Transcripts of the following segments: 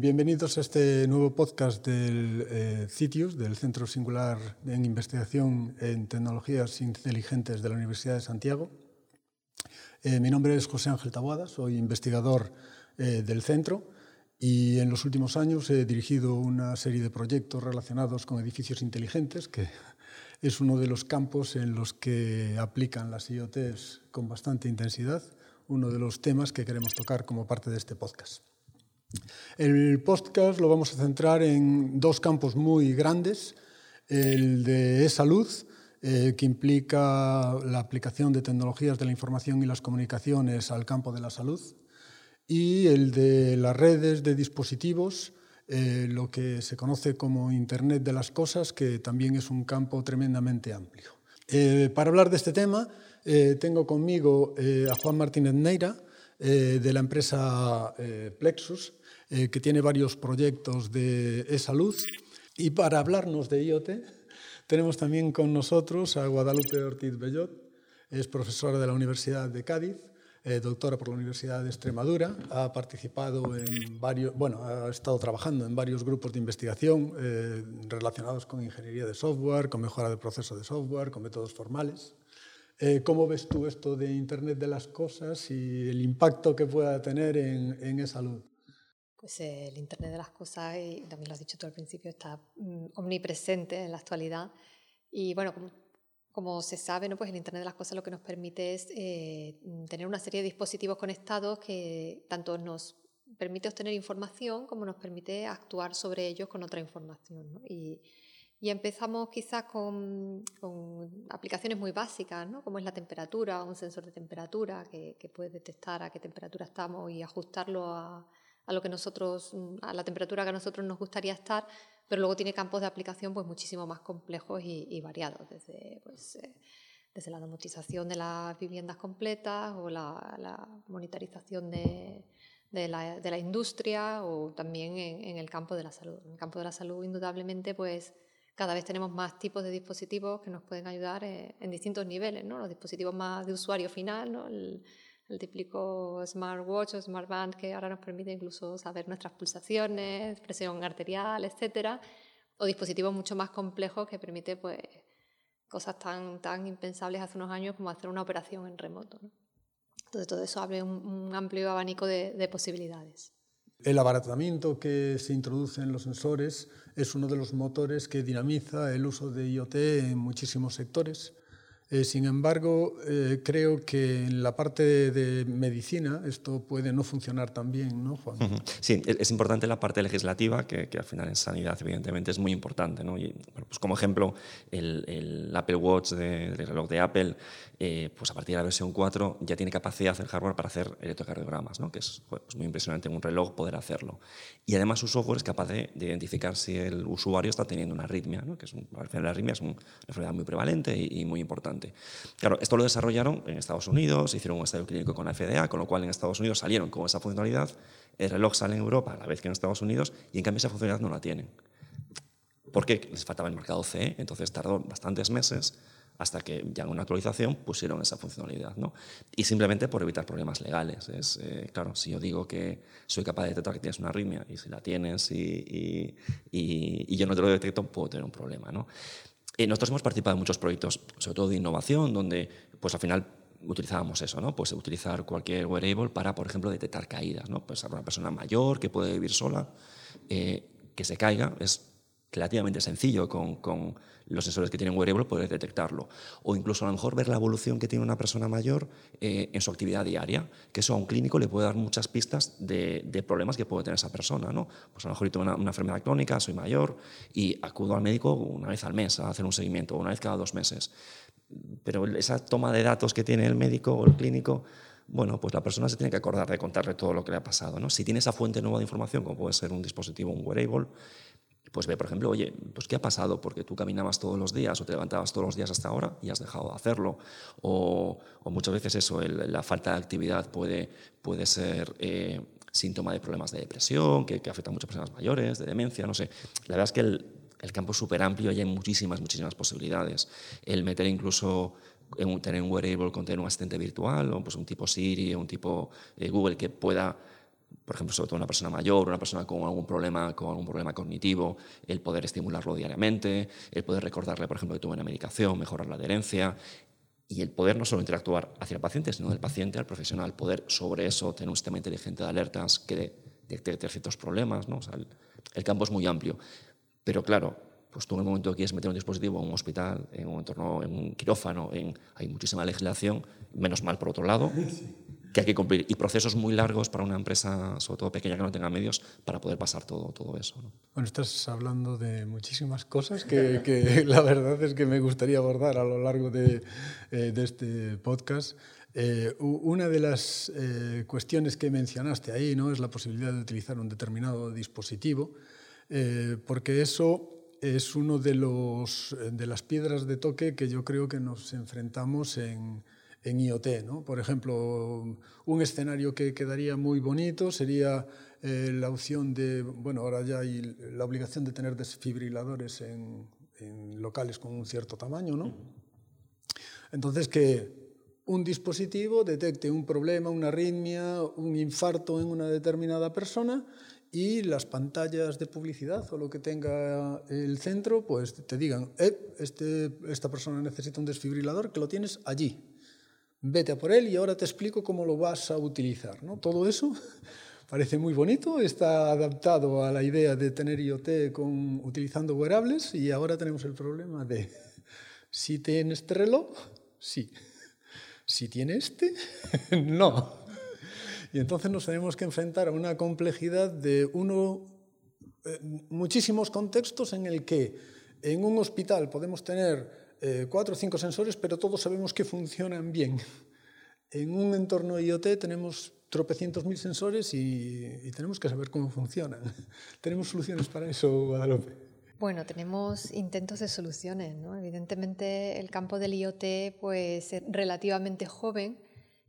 bienvenidos a este nuevo podcast del eh, CITIUS, del Centro Singular en Investigación en Tecnologías Inteligentes de la Universidad de Santiago. Eh, mi nombre es José Ángel Taboada, soy investigador eh, del centro y en los últimos años he dirigido una serie de proyectos relacionados con edificios inteligentes, que es uno de los campos en los que aplican las IoTs con bastante intensidad, uno de los temas que queremos tocar como parte de este podcast. El podcast lo vamos a centrar en dos campos muy grandes, el de e-salud, eh, que implica la aplicación de tecnologías de la información y las comunicaciones al campo de la salud, y el de las redes de dispositivos, eh, lo que se conoce como Internet de las Cosas, que también es un campo tremendamente amplio. Eh, para hablar de este tema, tengo conmigo a Juan Martínez Neira, de la empresa Plexus, eh, que tiene varios proyectos de e-salud. Y para hablarnos de IoT, tenemos también con nosotros a Guadalupe Ortiz Bellot, es profesora de la Universidad de Cádiz, eh, doctora por la Universidad de Extremadura, ha participado en varios, bueno, ha estado trabajando en varios grupos de investigación eh, relacionados con ingeniería de software, con mejora de proceso de software, con métodos formales. ¿Cómo ves tú esto de Internet de las Cosas y el impacto que pueda tener en, en e-salud? Pues el Internet de las Cosas, y también lo has dicho tú al principio, está mm, omnipresente en la actualidad. Y bueno, como, se sabe, ¿no? pues el Internet de las Cosas lo que nos permite es eh, tener una serie de dispositivos conectados que tanto nos permite obtener información como nos permite actuar sobre ellos con otra información. Y, empezamos quizás con, aplicaciones muy básicas, ¿no? como es la temperatura, un sensor de temperatura que, que puede detectar a qué temperatura estamos y ajustarlo a a lo que nosotros, mm, a la temperatura que a nosotros nos gustaría estar, pero luego tiene campos de aplicación pues muchísimo más complejos y, variados, desde, pues, eh, desde la domotización de las viviendas completas o la, la monitorización de, la, industria o también en, el campo de la salud. En el campo de la salud, indudablemente, pues cada vez tenemos más tipos de dispositivos que nos pueden ayudar eh, en, distintos niveles, ¿no? Los dispositivos más de usuario final, ¿no? Típico smartwatch o smartband que ahora nos permite incluso saber nuestras pulsaciones, presión arterial, etcétera, o dispositivos mucho más complejos que permite pues cosas tan, tan impensables hace unos años como hacer una operación en remoto. Entonces todo eso abre un, amplio abanico de, de posibilidades. El abaratamiento que se introduce en los sensores es uno de los motores que dinamiza el uso de IoT en muchísimos sectores eh, sin embargo, eh, creo que en la parte de, medicina esto puede no funcionar tan bien, ¿no, Juan? Sí, e-, es importante la parte legislativa, que, al final en sanidad evidentemente es muy importante. ¿no? Pues como ejemplo, el, Apple Watch, del reloj de Apple, eh, pues a partir de la versión 4 ya tiene capacidad el hardware para hacer electrocardiogramas, ¿no? que es pues muy impresionante en un reloj poder hacerlo. Y además su software es capaz de, identificar si el usuario está teniendo una arritmia, ¿no? que es un, la arritmia es una enfermedad muy prevalente y muy importante. Claro, esto lo desarrollaron en Estados Unidos, hicieron un estudio clínico con la FDA, con lo cual en Estados Unidos salieron con esa funcionalidad, el reloj sale en Europa a la vez que en Estados Unidos y en cambio esa funcionalidad no la tienen. Porque les faltaba el mercado CE, entonces tardó bastantes meses hasta que ya en una actualización pusieron esa funcionalidad. ¿no? Y simplemente por evitar problemas legales. Es, eh, claro, si yo digo que soy capaz de detectar que tienes una arritmia y si la tienes y, y, yo no te lo detecto, puedo tener un problema. ¿no? Eh, nosotros hemos participado en muchos proyectos, sobre todo de innovación, donde pues al final utilizábamos eso, ¿no? Pues utilizar cualquier wearable para, por ejemplo, detectar caídas, ¿no? Pues una persona mayor que puede vivir sola, eh, que se caiga, es relativamente sencillo con, con, los sensores que tienen wearable poder detectarlo. O incluso a lo mejor ver la evolución que tiene una persona mayor eh, en su actividad diaria, que eso a un clínico le puede dar muchas pistas de, problemas que puede tener esa persona. ¿no? Pues a lo mejor tengo una, una, enfermedad crónica, soy mayor y acudo al médico una vez al mes a hacer un seguimiento, una vez cada dos meses. Pero esa toma de datos que tiene el médico o el clínico bueno, pues la persona se tiene que acordar de contarle todo lo que le ha pasado. ¿no? Si tiene esa fuente nueva de información, como puede ser un dispositivo, un wearable, pues ve, por ejemplo, oye, pues ¿qué ha pasado? Porque tú caminabas todos los días o te levantabas todos los días hasta ahora y has dejado de hacerlo. O, muchas veces eso, la falta de actividad puede, puede ser eh, síntoma de problemas de depresión, que, que afecta a muchas personas mayores, de demencia, no sé. La verdad es que el, el campo es súper amplio y hay muchísimas, muchísimas posibilidades. El meter incluso en tener un wearable con tener un asistente virtual, o pues un tipo Siri o un tipo eh, Google que pueda por ejemplo, sobre todo una persona mayor, una persona con algún problema, con algún problema cognitivo, el poder estimularlo diariamente, el poder recordarle, por ejemplo, que tuvo una medicación, mejorar la adherencia, y el poder no solo interactuar hacia el paciente, sino del paciente al profesional, poder sobre eso tener un sistema inteligente de alertas que detecte ciertos problemas. ¿no? el, campo es muy amplio. Pero claro, pues tú en el momento que quieres meter un dispositivo en un hospital, en un entorno, en un quirófano, en, hay muchísima legislación, menos mal por otro lado, que hay que cumplir. Y procesos muy largos para una empresa, sobre todo pequeña, que no tenga medios, para poder pasar todo, todo eso. Bueno, estás hablando de muchísimas cosas que, que, la verdad es que me gustaría abordar a lo largo de, eh, de este podcast. Eh, una de las eh, cuestiones que mencionaste ahí ¿no? es la posibilidad de utilizar un determinado dispositivo, porque eso es uno de, los, de las piedras de toque que yo creo que nos enfrentamos en, en IoT. ¿no? Por ejemplo, un escenario que quedaría muy bonito sería eh, la opción de, bueno, ahora ya hay la obligación de tener desfibriladores en, locales con un cierto tamaño, ¿no? Entonces, que un dispositivo detecte un problema, una arritmia, un infarto en una determinada persona y las pantallas de publicidad o lo que tenga el centro, pues te digan, eh, este, esta persona necesita un desfibrilador, que lo tienes allí vete a por él y ahora te explico cómo lo vas a utilizar. ¿no? Todo eso parece muy bonito, está adaptado a la idea de tener IoT con, utilizando wearables y ahora tenemos el problema de si tienes este reloj, sí. Si tiene este, no. Y entonces nos tenemos que enfrentar a una complejidad de uno, eh, muchísimos contextos en el que en un hospital podemos tener eh, cuatro o cinco sensores, pero todos sabemos que funcionan bien. En un entorno IoT tenemos tropecientos mil sensores y, tenemos que saber cómo funcionan. ¿Tenemos soluciones para eso, Guadalupe? Bueno, tenemos intentos de soluciones. ¿no? Evidentemente, el campo del IoT pues, es relativamente joven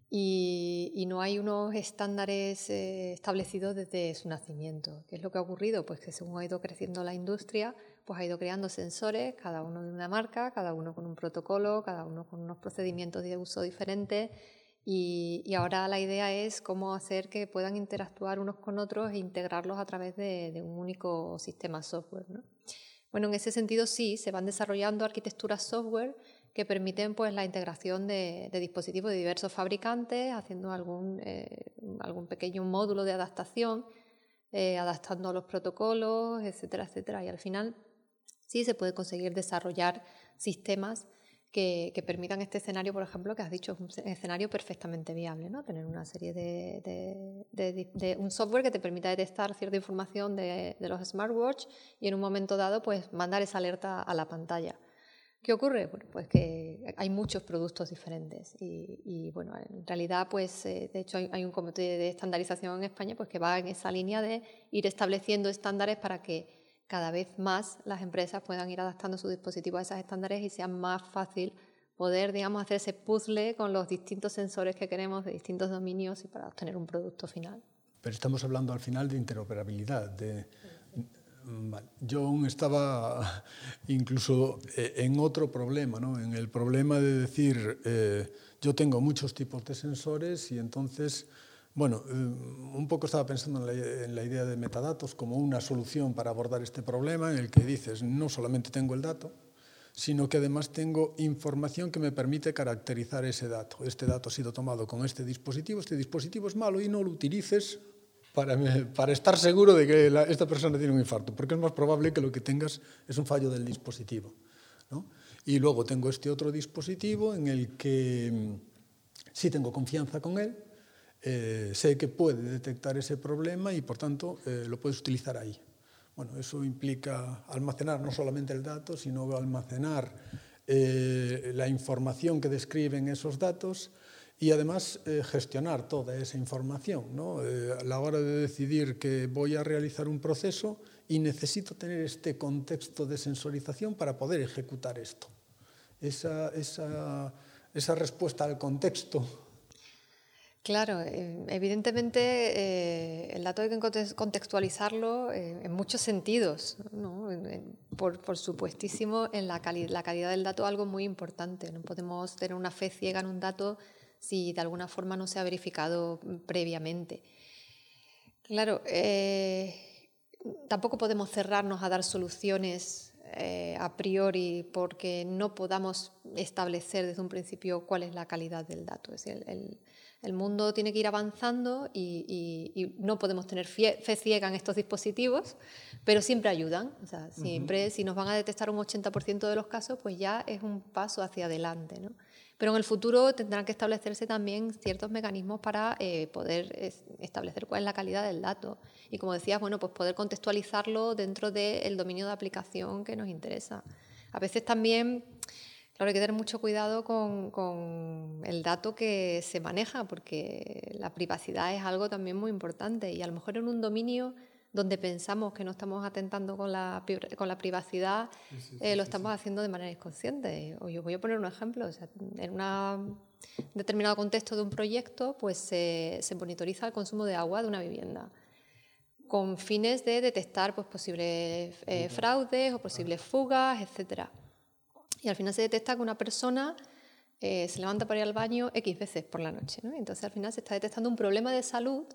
y, no hay unos estándares eh, establecidos desde su nacimiento. ¿Qué es lo que ha ocurrido? Pues que según ha ido creciendo la industria, pues ha ido creando sensores, cada uno de una marca, cada uno con un protocolo, cada uno con unos procedimientos de uso diferentes. Y, ahora la idea es cómo hacer que puedan interactuar unos con otros e integrarlos a través de, un único sistema software. Bueno, en ese sentido sí, se van desarrollando arquitecturas software que permiten pues, la integración de, dispositivos de diversos fabricantes, haciendo algún, eh, algún pequeño módulo de adaptación, eh, adaptando los protocolos, etcétera, etcétera. Y al final sí se puede conseguir desarrollar sistemas que, permitan este escenario, por ejemplo, que has dicho, es un escenario perfectamente viable, ¿no? Tener una serie de, un software que te permita detectar cierta información de, los smartwatch y en un momento dado, pues mandar esa alerta a la pantalla. ¿Qué ocurre? Pues que hay muchos productos diferentes y, bueno, en realidad, pues eh, de hecho hay, hay, un comité de estandarización en España pues que va en esa línea de ir estableciendo estándares para que cada vez más las empresas puedan ir adaptando su dispositivo a esos estándares y sea más fácil poder, digamos, hacer ese puzzle con los distintos sensores que queremos de distintos dominios y para obtener un producto final. Pero estamos hablando al final de interoperabilidad. De, Yo aún estaba incluso eh, en otro problema, ¿no? en el problema de decir, eh, yo tengo muchos tipos de sensores y entonces bueno, eh, un poco estaba pensando en la, idea de metadatos como una solución para abordar este problema en el que dices, no solamente tengo el dato, sino que además tengo información que me permite caracterizar ese dato. Este dato ha sido tomado con este dispositivo, este dispositivo es malo y no lo utilices para, para estar seguro de que esta persona tiene un infarto, porque es más probable que lo que tengas es un fallo del dispositivo. Y luego tengo este otro dispositivo en el que mm, sí tengo confianza con él, eh, sé que puede detectar ese problema y por tanto eh, lo puedes utilizar ahí. Bueno, eso implica almacenar no solamente el dato, sino almacenar eh, la información que describen esos datos y además gestionar toda esa información. ¿no? a la hora de decidir que voy a realizar un proceso y necesito tener este contexto de sensorización para poder ejecutar esto. Esa, esa, esa respuesta al contexto Claro, eh, evidentemente eh, el dato hay que contextualizarlo eh, en muchos sentidos. Por, supuestísimo, en la, calidad del dato es algo muy importante. No podemos tener una fe ciega en un dato si de alguna forma no se ha verificado previamente. Claro, eh, tampoco podemos cerrarnos a dar soluciones eh, a priori porque no podamos establecer desde un principio cuál es la calidad del dato. Es el, el, mundo tiene que ir avanzando y, no podemos tener fe ciega en estos dispositivos, pero siempre ayudan. O sea, siempre, si nos van a detectar un 80% de los casos, pues ya es un paso hacia adelante. ¿no? Pero en el futuro tendrán que establecerse también ciertos mecanismos para eh, poder establecer cuál es la calidad del dato. Y como decías, bueno, pues poder contextualizarlo dentro del dominio de aplicación que nos interesa. A veces también, claro, hay que tener mucho cuidado con, con el dato que se maneja, porque la privacidad es algo también muy importante. Y a lo mejor en un dominio donde pensamos que no estamos atentando con la, con la privacidad, eh, lo estamos haciendo de manera inconsciente. Os voy a poner un ejemplo. en un determinado contexto de un proyecto, pues se, monitoriza el consumo de agua de una vivienda con fines de detectar pues, posibles eh, fraudes o posibles fugas, etc. Y al final se detecta que una persona eh, se levanta para ir al baño X veces por la noche. Entonces al final se está detectando un problema de salud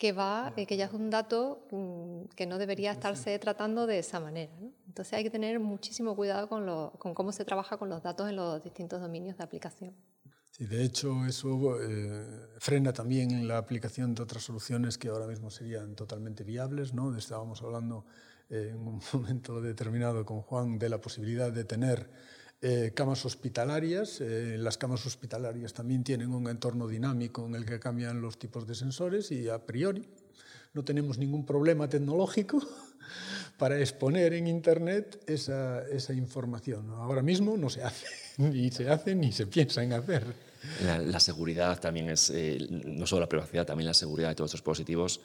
que va, eh, que ya es un dato mm, que no debería estarse tratando de esa manera. Entonces hay que tener muchísimo cuidado con, lo, con, cómo se trabaja con los datos en los distintos dominios de aplicación. Sí, de hecho, eso eh, frena también la aplicación de otras soluciones que ahora mismo serían totalmente viables. ¿no? Estábamos hablando eh, en un momento determinado con Juan de la posibilidad de tener eh, camas hospitalarias. Eh, las camas hospitalarias también tienen un entorno dinámico en el que cambian los tipos de sensores y a priori no tenemos ningún problema tecnológico para exponer en Internet esa, esa información. Ahora mismo no se hace, ni se hace ni se piensa en hacer. La, seguridad también es, eh, no solo la privacidad, también la seguridad de todos estos dispositivos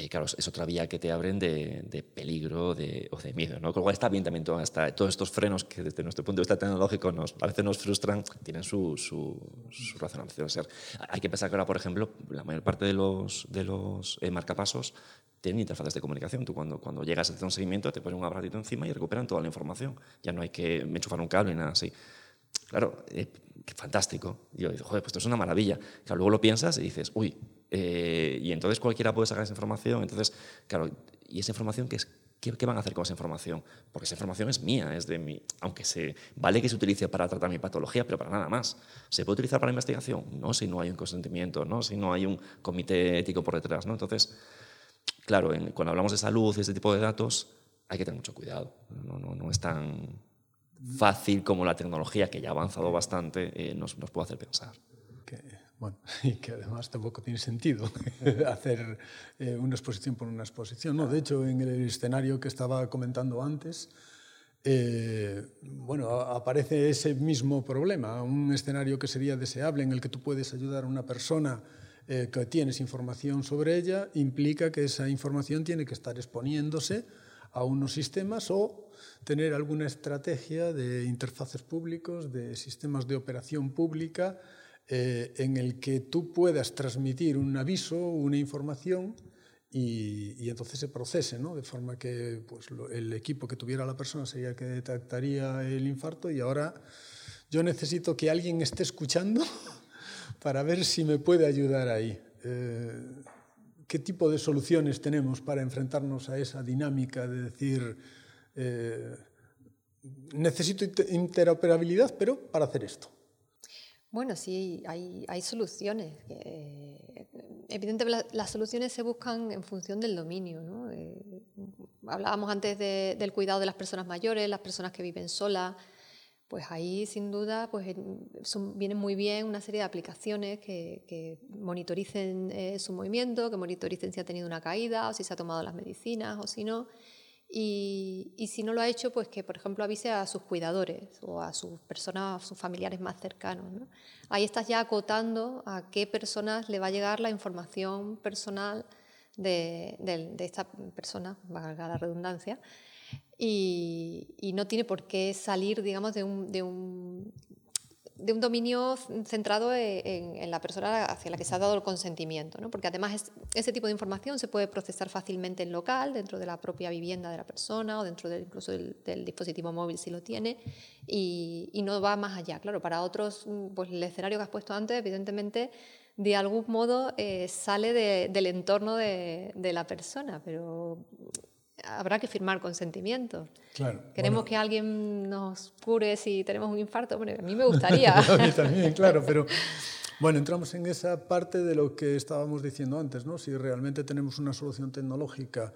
y claro, es otra vía que te abren de, de peligro de, o de miedo. ¿no? Con lo cual está bien también todo, hasta, todos estos frenos que desde nuestro punto de vista tecnológico nos, a veces nos frustran, tienen su, su, su razonamiento ser. Hay que pensar que ahora, por ejemplo, la mayor parte de los, de los eh, marcapasos tienen interfaces de comunicación. Tú cuando, cuando llegas a hacer un seguimiento te ponen un aparatito encima y recuperan toda la información. Ya no hay que enchufar un cable ni nada así. Claro, eh, qué fantástico. Y yo digo, joder, pues esto es una maravilla. Claro, luego lo piensas y dices, uy, eh, y entonces cualquiera puede sacar esa información. Entonces, claro, ¿y esa información qué es? ¿Qué, van a hacer con esa información? Porque esa información es mía, es de mí. Aunque se, vale que se utilice para tratar mi patología, pero para nada más. ¿Se puede utilizar para investigación? No, si no hay un consentimiento, no, si no hay un comité ético por detrás. ¿no? Entonces, claro, cuando hablamos de salud y este tipo de datos, hay que tener mucho cuidado. No, no, no es tan fácil como la tecnología, que ya ha avanzado bastante, eh, nos, nos puede hacer pensar. Bueno, y que además tampoco tiene sentido hacer eh, una exposición por una exposición. No, de hecho, en el escenario que estaba comentando antes, eh, bueno, aparece ese mismo problema, un escenario que sería deseable en el que tú puedes ayudar a una persona eh, que tienes información sobre ella, implica que esa información tiene que estar exponiéndose a unos sistemas o tener alguna estrategia de interfaces públicos, de sistemas de operación pública, eh, en el que tú puedas transmitir un aviso, una información y, entonces se procese, ¿no? de forma que pues, el equipo que tuviera la persona sería el que detectaría el infarto y ahora yo necesito que alguien esté escuchando para ver si me puede ayudar ahí. Eh, ¿Qué tipo de soluciones tenemos para enfrentarnos a esa dinámica de decir, eh, necesito interoperabilidad, pero para hacer esto? Bueno, sí, hay, hay soluciones. evidentemente las soluciones se buscan en función del dominio. ¿no? Eh, hablábamos antes del cuidado de las personas mayores, las personas que viven solas. Pues ahí, sin duda, pues, vienen muy bien una serie de aplicaciones que, que monitoricen eh, su movimiento, que monitoricen si ha tenido una caída o si se ha tomado las medicinas o si no. Y, si no lo ha hecho, pues que, por ejemplo, avise a sus cuidadores o a sus personas, a sus familiares más cercanos. Ahí estás ya acotando a qué personas le va a llegar la información personal de, esta persona, valga la redundancia, y, y, no tiene por qué salir, digamos, de un, de un de un dominio centrado e, en, la persona hacia la que se ha dado el consentimiento, ¿no? porque además ese tipo de información se puede procesar fácilmente en local, dentro de la propia vivienda de la persona o dentro del, incluso del, dispositivo móvil si lo tiene, y, no va más allá. Claro, para otros, pues el escenario que has puesto antes, evidentemente, de algún modo eh, sale del entorno de, la persona, pero habrá que firmar consentimiento. Claro, Queremos que alguien nos cure si tenemos un infarto. Bueno, a mí me gustaría. a mí también, claro, pero bueno, entramos en esa parte de lo que estábamos diciendo antes, ¿no? Si realmente tenemos una solución tecnológica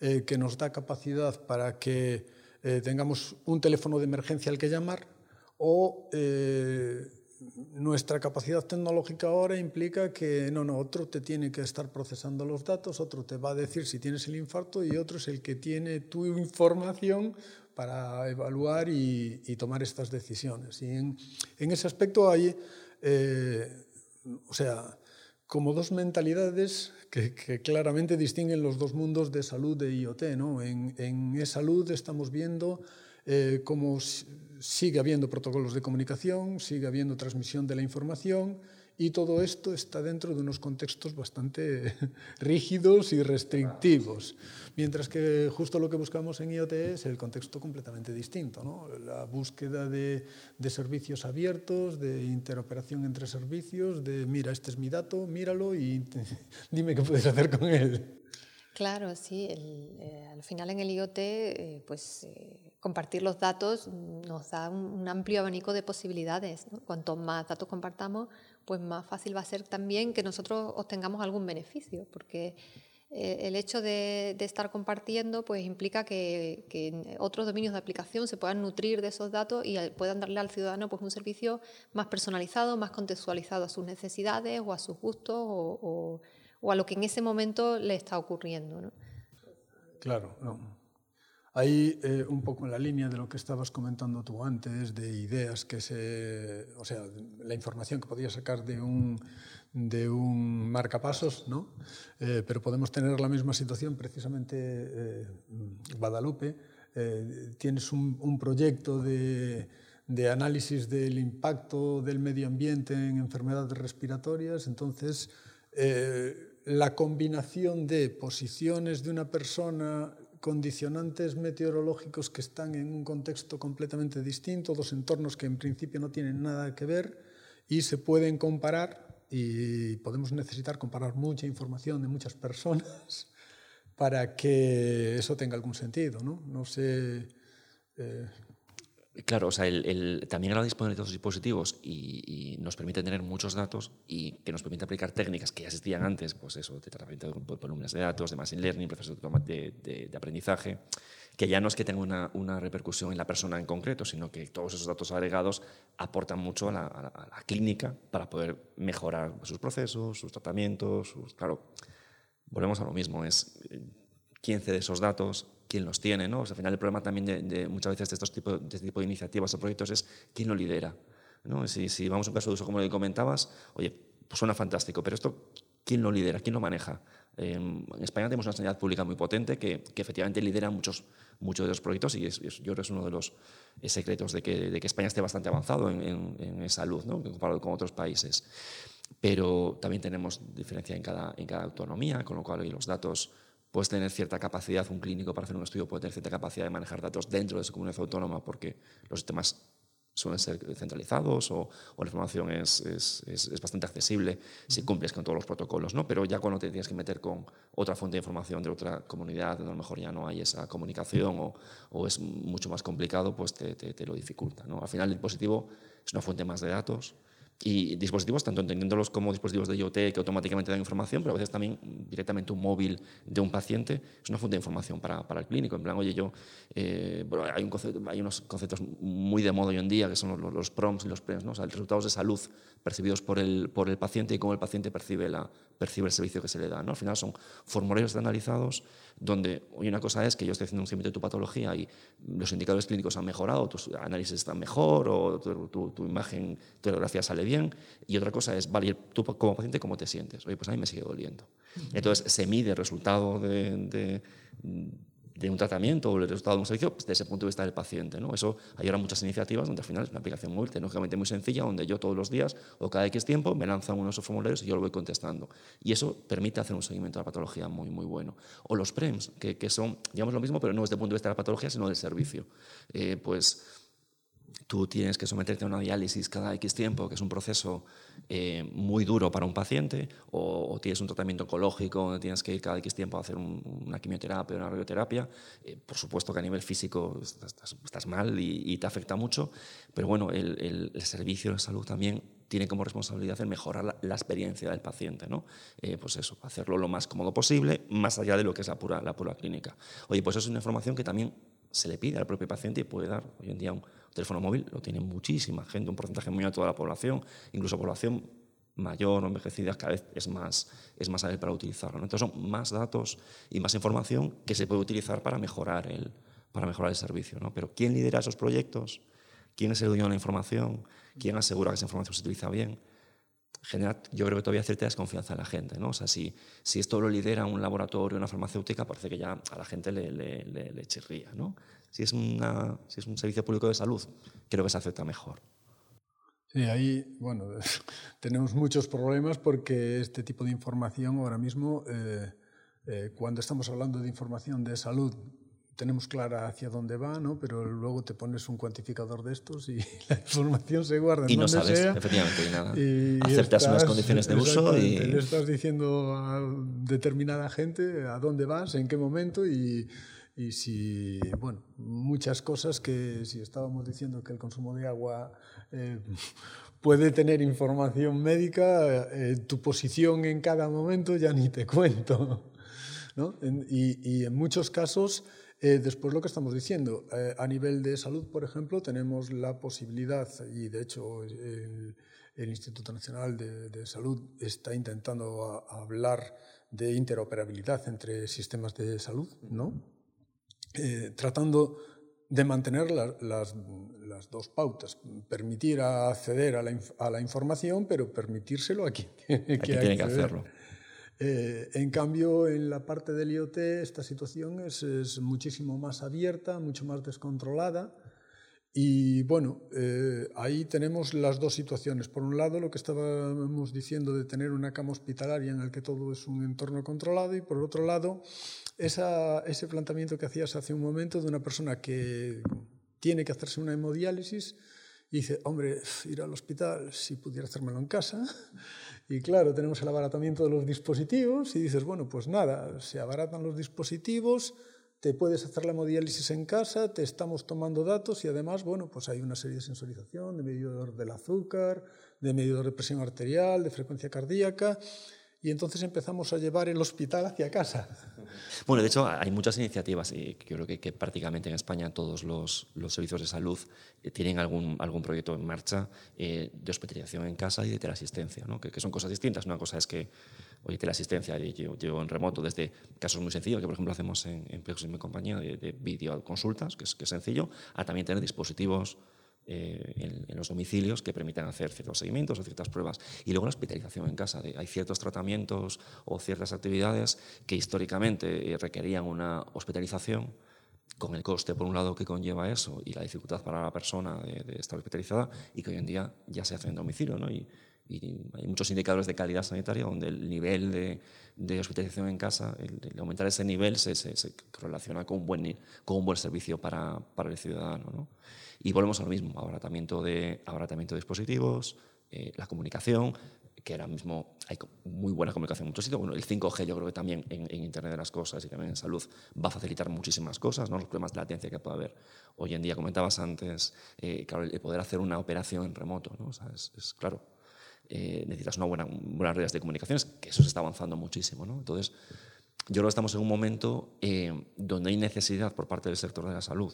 eh, que nos da capacidad para que eh, tengamos un teléfono de emergencia al que llamar o eh, nuestra capacidad tecnológica ahora implica que no, no, otro te tiene que estar procesando los datos, otro te va a decir si tienes el infarto y otro es el que tiene tu información para evaluar y, tomar estas decisiones. Y en, ese aspecto hay eh, o sea, como dos mentalidades que, claramente distinguen los dos mundos de salud de IoT. ¿no? En, en salud estamos viendo eh, cómo sigue habiendo protocolos de comunicación, sigue habiendo transmisión de la información, y todo esto está dentro de unos contextos bastante rígidos y restrictivos. Mientras que justo lo que buscamos en IoT es el contexto completamente distinto, ¿no? la búsqueda de, de, servicios abiertos, de interoperación entre servicios, de mira, este es mi dato, míralo y dime qué puedes hacer con él. Claro, sí. Eh, al final en el IoT, eh, pues eh, compartir los datos nos da un, amplio abanico de posibilidades. Cuanto más datos compartamos, pues más fácil va a ser también que nosotros obtengamos algún beneficio, porque el hecho de, estar compartiendo pues implica que, otros dominios de aplicación se puedan nutrir de esos datos y puedan darle al ciudadano pues un servicio más personalizado, más contextualizado a sus necesidades o a sus gustos o a lo que en ese momento le está ocurriendo. ¿no? Claro, no. Ahí, eh, un poco en la línea de lo que estabas comentando tú antes, de ideas que se. O sea, la información que podías sacar de un, de un marcapasos, ¿no? Eh, pero podemos tener la misma situación, precisamente eh, Guadalupe. tienes un, un proyecto de, de, análisis del impacto del medio ambiente en enfermedades respiratorias, entonces la combinación de posiciones de una persona, condicionantes meteorológicos que están en un contexto completamente distinto, dos entornos que en principio no tienen nada que ver y se pueden comparar y podemos necesitar comparar mucha información de muchas personas para que eso tenga algún sentido. No, no sé. Eh, Claro, o sea, el, también la disponer de estos dispositivos y, nos permite tener muchos datos y que nos permite aplicar técnicas que ya existían antes, pues eso, de tratamiento de volúmenes de datos, de machine learning, procesos de, aprendizaje, que ya no es que tenga una, repercusión en la persona en concreto, sino que todos esos datos agregados aportan mucho a la, a la, clínica para poder mejorar sus procesos, sus tratamientos, sus, claro, volvemos a lo mismo, es eh, quién cede esos datos, quién los tiene. ¿no? al final el problema también de, muchas veces de, estos tipo, de este tipo de iniciativas o proyectos es quién lo lidera. ¿no? Si, si, vamos a un caso de uso como el que comentabas, oye, pues suena fantástico, pero esto, ¿quién lo lidera? ¿Quién lo maneja? en España tenemos una sanidad pública muy potente que, que efectivamente lidera muchos, muchos de los proyectos y es, yo creo que es uno de los secretos de que, de que, España esté bastante avanzado en, en, salud, ¿no? comparado con otros países. Pero también tenemos diferencia en cada, en cada autonomía, con lo cual hoy los datos puedes tener cierta capacidad, un clínico para hacer un estudio puede tener cierta capacidad de manejar datos dentro de su comunidad autónoma porque los sistemas suelen ser centralizados o, la información es, es, es, bastante accesible si cumples con todos los protocolos, ¿no? Pero ya cuando te tienes que meter con otra fuente de información de otra comunidad, donde a lo mejor ya no hay esa comunicación o, o es mucho más complicado, pues te, te, te, lo dificulta, ¿no? Al final el dispositivo es una fuente más de datos, y dispositivos, tanto entendiéndolos como dispositivos de IoT que automáticamente dan información, pero a veces también directamente un móvil de un paciente es una fuente de información para, para el clínico. En plan, oye, yo, eh, bueno, hay, un concepto, hay, unos conceptos muy de moda hoy en día que son los, los PROMs y los PREMs, ¿no? o sea, resultados de salud percibidos por el, por el paciente y cómo el paciente percibe, la, percibe el servicio que se le da. ¿no? Al final son formularios analizados donde hoy una cosa es que yo estoy haciendo un seguimiento de tu patología y los indicadores clínicos han mejorado, tus análisis están mejor o tu, tu, tu imagen, tu radiografía sale bien, y otra cosa es, vale, tú como paciente, ¿cómo te sientes? Oye, pues a mí me sigue doliendo. Entonces se mide el resultado de de un tratamiento o el resultado de un servicio pues, desde el punto de vista del paciente. ¿no? Eso hay ahora muchas iniciativas donde al final es una aplicación móvil tecnológicamente muy sencilla, donde yo todos los días o cada X tiempo me lanzan unos formularios y yo lo voy contestando. Y eso permite hacer un seguimiento de la patología muy, muy bueno. O los PREMS, que, que son, digamos, lo mismo, pero no desde el punto de vista de la patología, sino del servicio. Eh, pues tú tienes que someterte a una diálisis cada X tiempo, que es un proceso eh, muy duro para un paciente, o, tienes un tratamiento oncológico donde tienes que ir cada X tiempo a hacer una quimioterapia o una radioterapia, eh, por supuesto que a nivel físico estás, mal y, te afecta mucho, pero bueno, el, servicio de salud también tiene como responsabilidad el mejorar la, experiencia del paciente, ¿no? Eh, pues eso, hacerlo lo más cómodo posible, más allá de lo que es la pura, la pura clínica. Oye, pues eso es una información que también se le pide al propio paciente y puede dar hoy en día un, teléfono móvil, lo tiene muchísima gente, un porcentaje muy alto de la población, incluso población mayor o envejecida cada vez es más, es más hábil para utilizarlo. Entonces son más datos y más información que se puede utilizar para mejorar el, para mejorar el servicio. ¿no? Pero ¿quién lidera esos proyectos? ¿Quién es el dueño de la información? ¿Quién asegura que esa información se utiliza bien? genera, yo creo que todavía cierta desconfianza en la gente. ¿no? O sea, si, si esto lo lidera un laboratorio, una farmacéutica, parece que ya a la gente le, le, le, chirría. ¿no? Si, es una, si es un servicio público de salud, creo que se acepta mejor. Sí, ahí, bueno, tenemos muchos problemas porque este tipo de información ahora mismo, eh, eh, cuando estamos hablando de información de salud, tenemos clara hacia dónde va, ¿no? pero luego te pones un cuantificador de estos y la información se guarda en y no sabes, efectivamente, nada. Y Acertas unas condiciones de uso y... Le estás diciendo a determinada gente a dónde vas, en qué momento y, y si, bueno, muchas cosas que si estábamos diciendo que el consumo de agua eh, puede tener información médica, eh, tu posición en cada momento ya ni te cuento. ¿no? y, en muchos casos eh, después lo que estamos diciendo, a nivel de salud, por ejemplo, tenemos la posibilidad, y de hecho el, Instituto Nacional de, Salud está intentando hablar de interoperabilidad entre sistemas de salud, ¿no? Eh, tratando de mantener las, dos pautas, permitir acceder a la, a la, información, pero permitírselo a quien tiene que hacerlo. Eh, en cambio, en la parte del IoT esta situación es, muchísimo más abierta, mucho más descontrolada. Y bueno, eh, ahí tenemos las dos situaciones. Por un lado, lo que estábamos diciendo de tener una cama hospitalaria en el que todo es un entorno controlado y por otro lado, ese planteamiento que hacías hace un momento de una persona que tiene que hacerse una hemodiálisis y dice, hombre, ir al hospital, si pudiera hacérmelo en casa. Y claro, tenemos el abaratamiento de los dispositivos y dices, bueno, pues nada, se abaratan los dispositivos, te puedes hacer la hemodiálisis en casa, te estamos tomando datos y además, bueno, pues hay una serie de sensorización, de medidor del azúcar, de medidor de presión arterial, de frecuencia cardíaca y entonces empezamos a llevar el hospital hacia casa. Bueno, de hecho hay muchas iniciativas y yo creo que, prácticamente en España todos los, los servicios de salud eh, tienen algún, algún proyecto en marcha eh, de hospitalización en casa y de teleasistencia, ¿no? que, que, son cosas distintas. Una cosa es que, oye, teleasistencia yo llevo en remoto desde casos muy sencillos, que por ejemplo hacemos en, en mi compañía de, de videoconsultas, que es, que es sencillo, a también tener dispositivos eh, en, los domicilios que permitan hacer ciertos seguimientos o ciertas pruebas. Y luego la hospitalización en casa. hay ciertos tratamientos o ciertas actividades que históricamente eh, requerían una hospitalización con el coste, por un lado, que conlleva eso y la dificultad para la persona de, estar hospitalizada y que hoy en día ya se hace en domicilio. ¿no? Hay muchos indicadores de calidad sanitaria donde el nivel de, hospitalización en casa, el, aumentar ese nivel se, se, relaciona con un buen, con un buen servicio para, para el ciudadano. ¿no? Y volvemos a lo mismo, abaratamiento de, abaratamiento de dispositivos, eh, la comunicación, que ahora mismo hay muy buena comunicación en muchos sitios. Bueno, el 5G yo creo que también en, Internet de las Cosas y también en salud va a facilitar muchísimas cosas, ¿no? los problemas de latencia que puede haber. Hoy en día, comentabas antes, eh, claro, el poder hacer una operación en remoto, ¿no? o sea, es, claro, eh, necesitas una buena, buenas redes de comunicaciones, que eso se está avanzando muchísimo. ¿no? Entonces, yo creo que estamos en un momento donde hay necesidad por parte del sector de la salud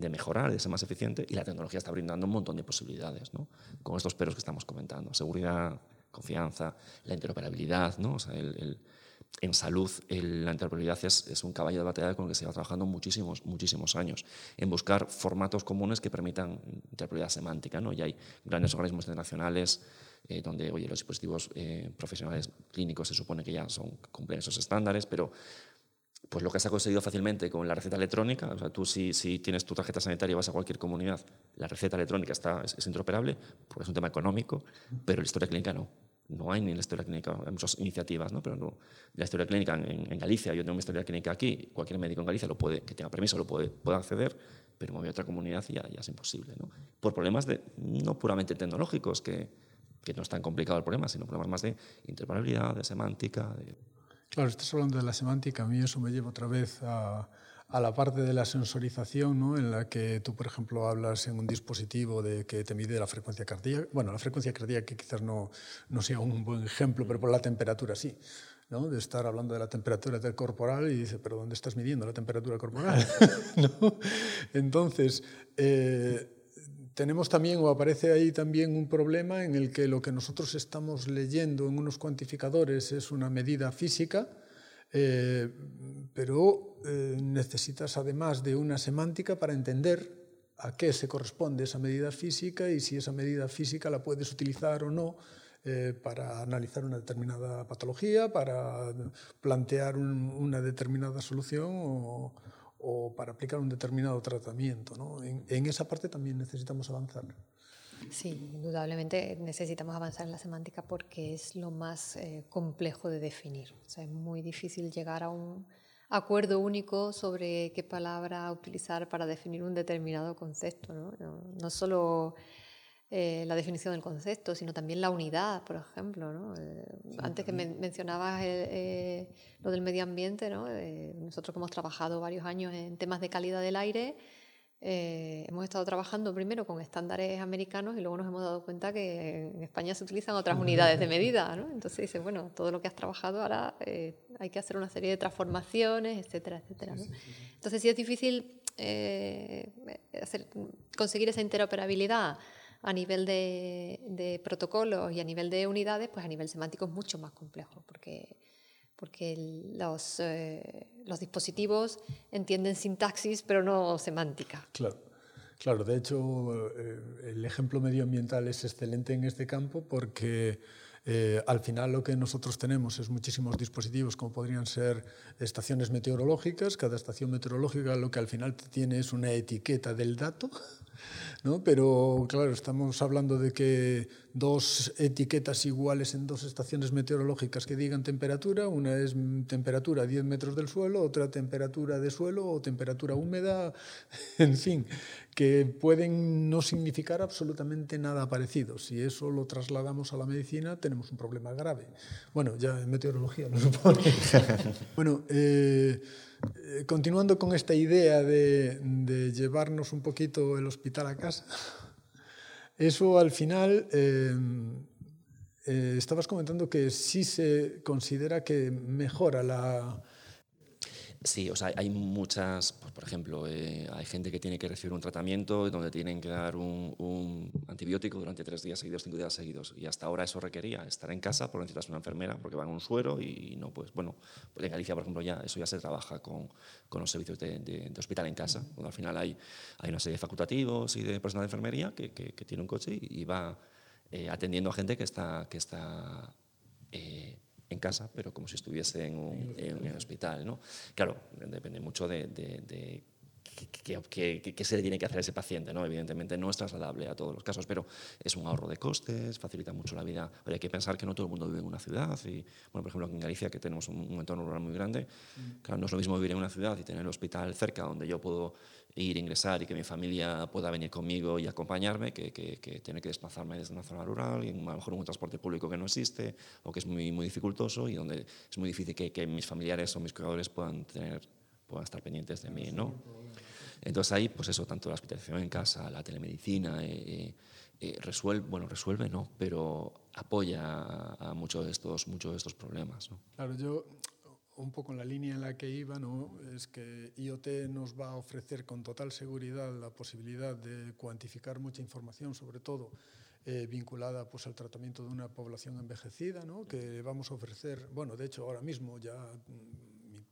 de mejorar, de ser más eficiente, y la tecnología está brindando un montón de posibilidades, ¿no? con estos peros que estamos comentando, seguridad, confianza, la interoperabilidad, ¿no? o sea, el, en salud la interoperabilidad es, es, un caballo de batalla con el que se va trabajando muchísimos, muchísimos años, en buscar formatos comunes que permitan interoperabilidad semántica, ¿no? y hay grandes organismos internacionales eh, donde oye, los dispositivos eh, profesionales clínicos se supone que ya son, cumplen esos estándares, pero pues lo que se ha conseguido fácilmente con la receta electrónica, o sea, tú si, si tienes tu tarjeta sanitaria y vas a cualquier comunidad, la receta electrónica está, es, interoperable, porque es un tema económico, pero la historia clínica no. no hay ni la historia clínica, hay muchas iniciativas, ¿no? pero no, la historia clínica en, Galicia, yo tengo mi historia clínica aquí, cualquier médico en Galicia lo puede, que tenga permiso lo puede, puede acceder, pero en otra comunidad ya, ya es imposible. ¿no? Por problemas de, no puramente tecnológicos, que, que no es tan complicado el problema, sino problemas más de interpretabilidad, de semántica. De... Claro, estás hablando de la semántica, a mí eso me lleva otra vez a, a la parte de la sensorización, ¿no? en la que tú, por ejemplo, hablas en un dispositivo de que te mide la frecuencia cardíaca. Bueno, la frecuencia cardíaca quizás no, no sea un buen ejemplo, pero por la temperatura sí. ¿no? de estar hablando de la temperatura del corporal y dice, pero ¿dónde estás midiendo la temperatura corporal? ¿No? Entonces, eh, tenemos también, o aparece ahí también un problema en el que lo que nosotros estamos leyendo en unos cuantificadores es una medida física, eh, pero eh, necesitas además de una semántica para entender a qué se corresponde esa medida física y si esa medida física la puedes utilizar o no eh, para analizar una determinada patología, para plantear una determinada solución o, para aplicar un determinado tratamiento. ¿no? en esa parte también necesitamos avanzar. Sí, indudablemente necesitamos avanzar en la semántica porque es lo más eh, complejo de definir. O sea, es muy difícil llegar a un acuerdo único sobre qué palabra utilizar para definir un determinado concepto. No, no, solo eh, la definición del concepto, sino también la unidad, por ejemplo. ¿no? Eh, antes que mencionabas lo del medio ambiente, ¿no? nosotros que hemos trabajado varios años en temas de calidad del aire, eh, hemos estado trabajando primero con estándares americanos y luego nos hemos dado cuenta que en España se utilizan otras unidades de medida. ¿no? Entonces dice, bueno, todo lo que has trabajado ahora eh, hay que hacer una serie de transformaciones, etcétera, etcétera. ¿no? Entonces sí es difícil eh, hacer, conseguir esa interoperabilidad a nivel de, de, protocolos y a nivel de unidades, pues a nivel semántico es mucho más complejo, porque porque los, eh, los dispositivos entienden sintaxis, pero no semántica. Claro. Claro, de hecho, eh, el ejemplo medioambiental es excelente en este campo porque eh, al final lo que nosotros tenemos es muchísimos dispositivos como podrían ser estaciones meteorológicas. Cada estación meteorológica lo que al final tiene es una etiqueta del dato ¿no? Pero claro, estamos hablando de que dos etiquetas iguales en dos estaciones meteorológicas que digan temperatura, una es temperatura a 10 metros del suelo, otra temperatura de suelo o temperatura húmeda, en fin, que pueden no significar absolutamente nada parecido. Si eso lo trasladamos a la medicina, tenemos un problema grave. Bueno, ya en meteorología no supone. bueno, eh, eh, continuando con esta idea de, llevarnos un poquito el hospital a casa, eso al final, eh, eh, estabas comentando que sí se considera que mejora la, Sí, o sea, hay muchas, pues, por ejemplo, eh, hay gente que tiene que recibir un tratamiento donde tienen que dar un, antibiótico durante tres días seguidos, cinco días seguidos. Y hasta ahora eso requería estar en casa porque necesitas una enfermera porque van un suero y no, pues bueno, en Galicia, por ejemplo, ya eso ya se trabaja con, con los servicios de, hospital en casa, donde al final hay, hay una serie de facultativos y de personal de enfermería que, que, tiene un coche y, va eh, atendiendo a gente que está, que está eh, en casa, pero como si estuviese en un, en hospital. ¿no? Claro, depende mucho de, de, qué, se le tiene que hacer a ese paciente. ¿no? Evidentemente no es trasladable a todos los casos, pero es un ahorro de costes, facilita mucho la vida. hay que pensar que no todo el mundo vive en una ciudad. Y, bueno, por ejemplo, aquí en Galicia, que tenemos un, entorno rural muy grande, mm. claro, no es lo mismo vivir en una ciudad y tener el hospital cerca, donde yo puedo ir, ingresar y que mi familia pueda venir conmigo y acompañarme, que, que, que tener que desplazarme desde una zona rural, y a lo mejor un transporte público que no existe o que es muy, muy dificultoso y donde es muy difícil que, que mis familiares o mis cuidadores puedan, tener, puedan estar pendientes de mí. ¿no? Entonces ahí, pues eso, tanto la hospitalización en casa, la telemedicina, eh, eh, resuelve, bueno, resuelve no, pero apoya a, muchos de estos, muchos de estos problemas. ¿no? Claro, yo un poco en la línea en la que iba, ¿no? es que IoT nos va a ofrecer con total seguridad la posibilidad de cuantificar mucha información, sobre todo eh, vinculada pues, al tratamiento de una población envejecida, ¿no? que vamos a ofrecer, bueno, de hecho ahora mismo ya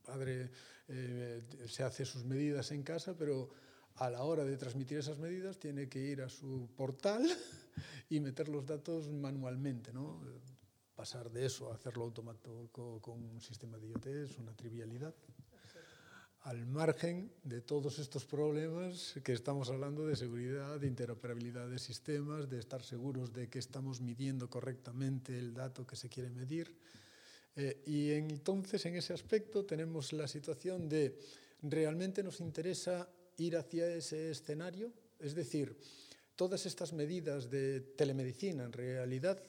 padre eh, se hace sus medidas en casa, pero a la hora de transmitir esas medidas tiene que ir a su portal y meter los datos manualmente. ¿no? pasar de eso a hacerlo automático con un sistema de IoT es una trivialidad. al margen de todos estos problemas que estamos hablando de seguridad, de interoperabilidad de sistemas, de estar seguros de que estamos midiendo correctamente el dato que se quiere medir. Eh, y entonces en ese aspecto tenemos la situación de realmente nos interesa ir hacia ese escenario, es decir, todas estas medidas de telemedicina en realidad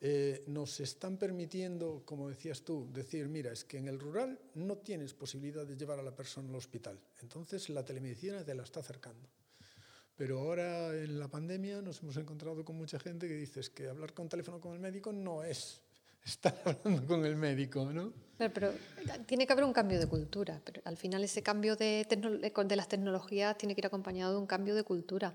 eh, nos están permitiendo, como decías tú, decir, mira, es que en el rural no tienes posibilidad de llevar a la persona al hospital, entonces la telemedicina te la está acercando. Pero ahora en la pandemia nos hemos encontrado con mucha gente que dice que hablar con teléfono con el médico no es estar hablando con el médico, ¿no? Pero, tiene que haber un cambio de cultura, pero al final ese cambio de, de las tecnologías tiene que ir acompañado de un cambio de cultura.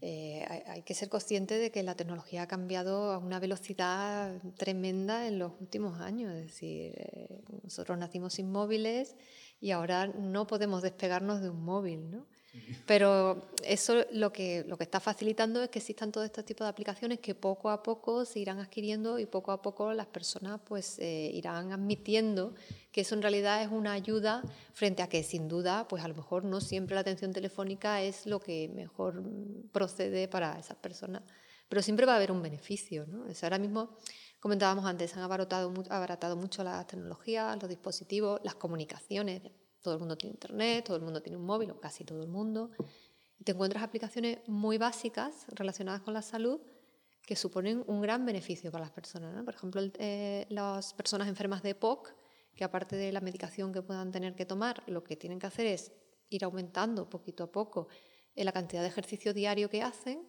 Eh, hay, que ser consciente de que la tecnología ha cambiado a una velocidad tremenda en los últimos años. Es decir, eh, nosotros nacimos sin móviles y ahora no podemos despegarnos de un móvil. ¿no? Pero eso lo que, lo que está facilitando es que existan todo este tipo de aplicaciones que poco a poco se irán adquiriendo y poco a poco las personas pues eh, irán admitiendo que eso en realidad es una ayuda frente a que sin duda pues a lo mejor no siempre la atención telefónica es lo que mejor procede para esas personas. Pero siempre va a haber un beneficio. ¿no? ahora mismo comentábamos antes, han abaratado, abaratado mucho las tecnologías, los dispositivos, las comunicaciones todo el mundo tiene internet, todo el mundo tiene un móvil, casi todo el mundo. Y te encuentras aplicaciones muy básicas relacionadas con la salud que suponen un gran beneficio para las personas. Por ejemplo, eh, las personas enfermas de EPOC, que aparte de la medicación que puedan tener que tomar, lo que tienen que hacer es ir aumentando poquito a poco eh, la cantidad de ejercicio diario que hacen.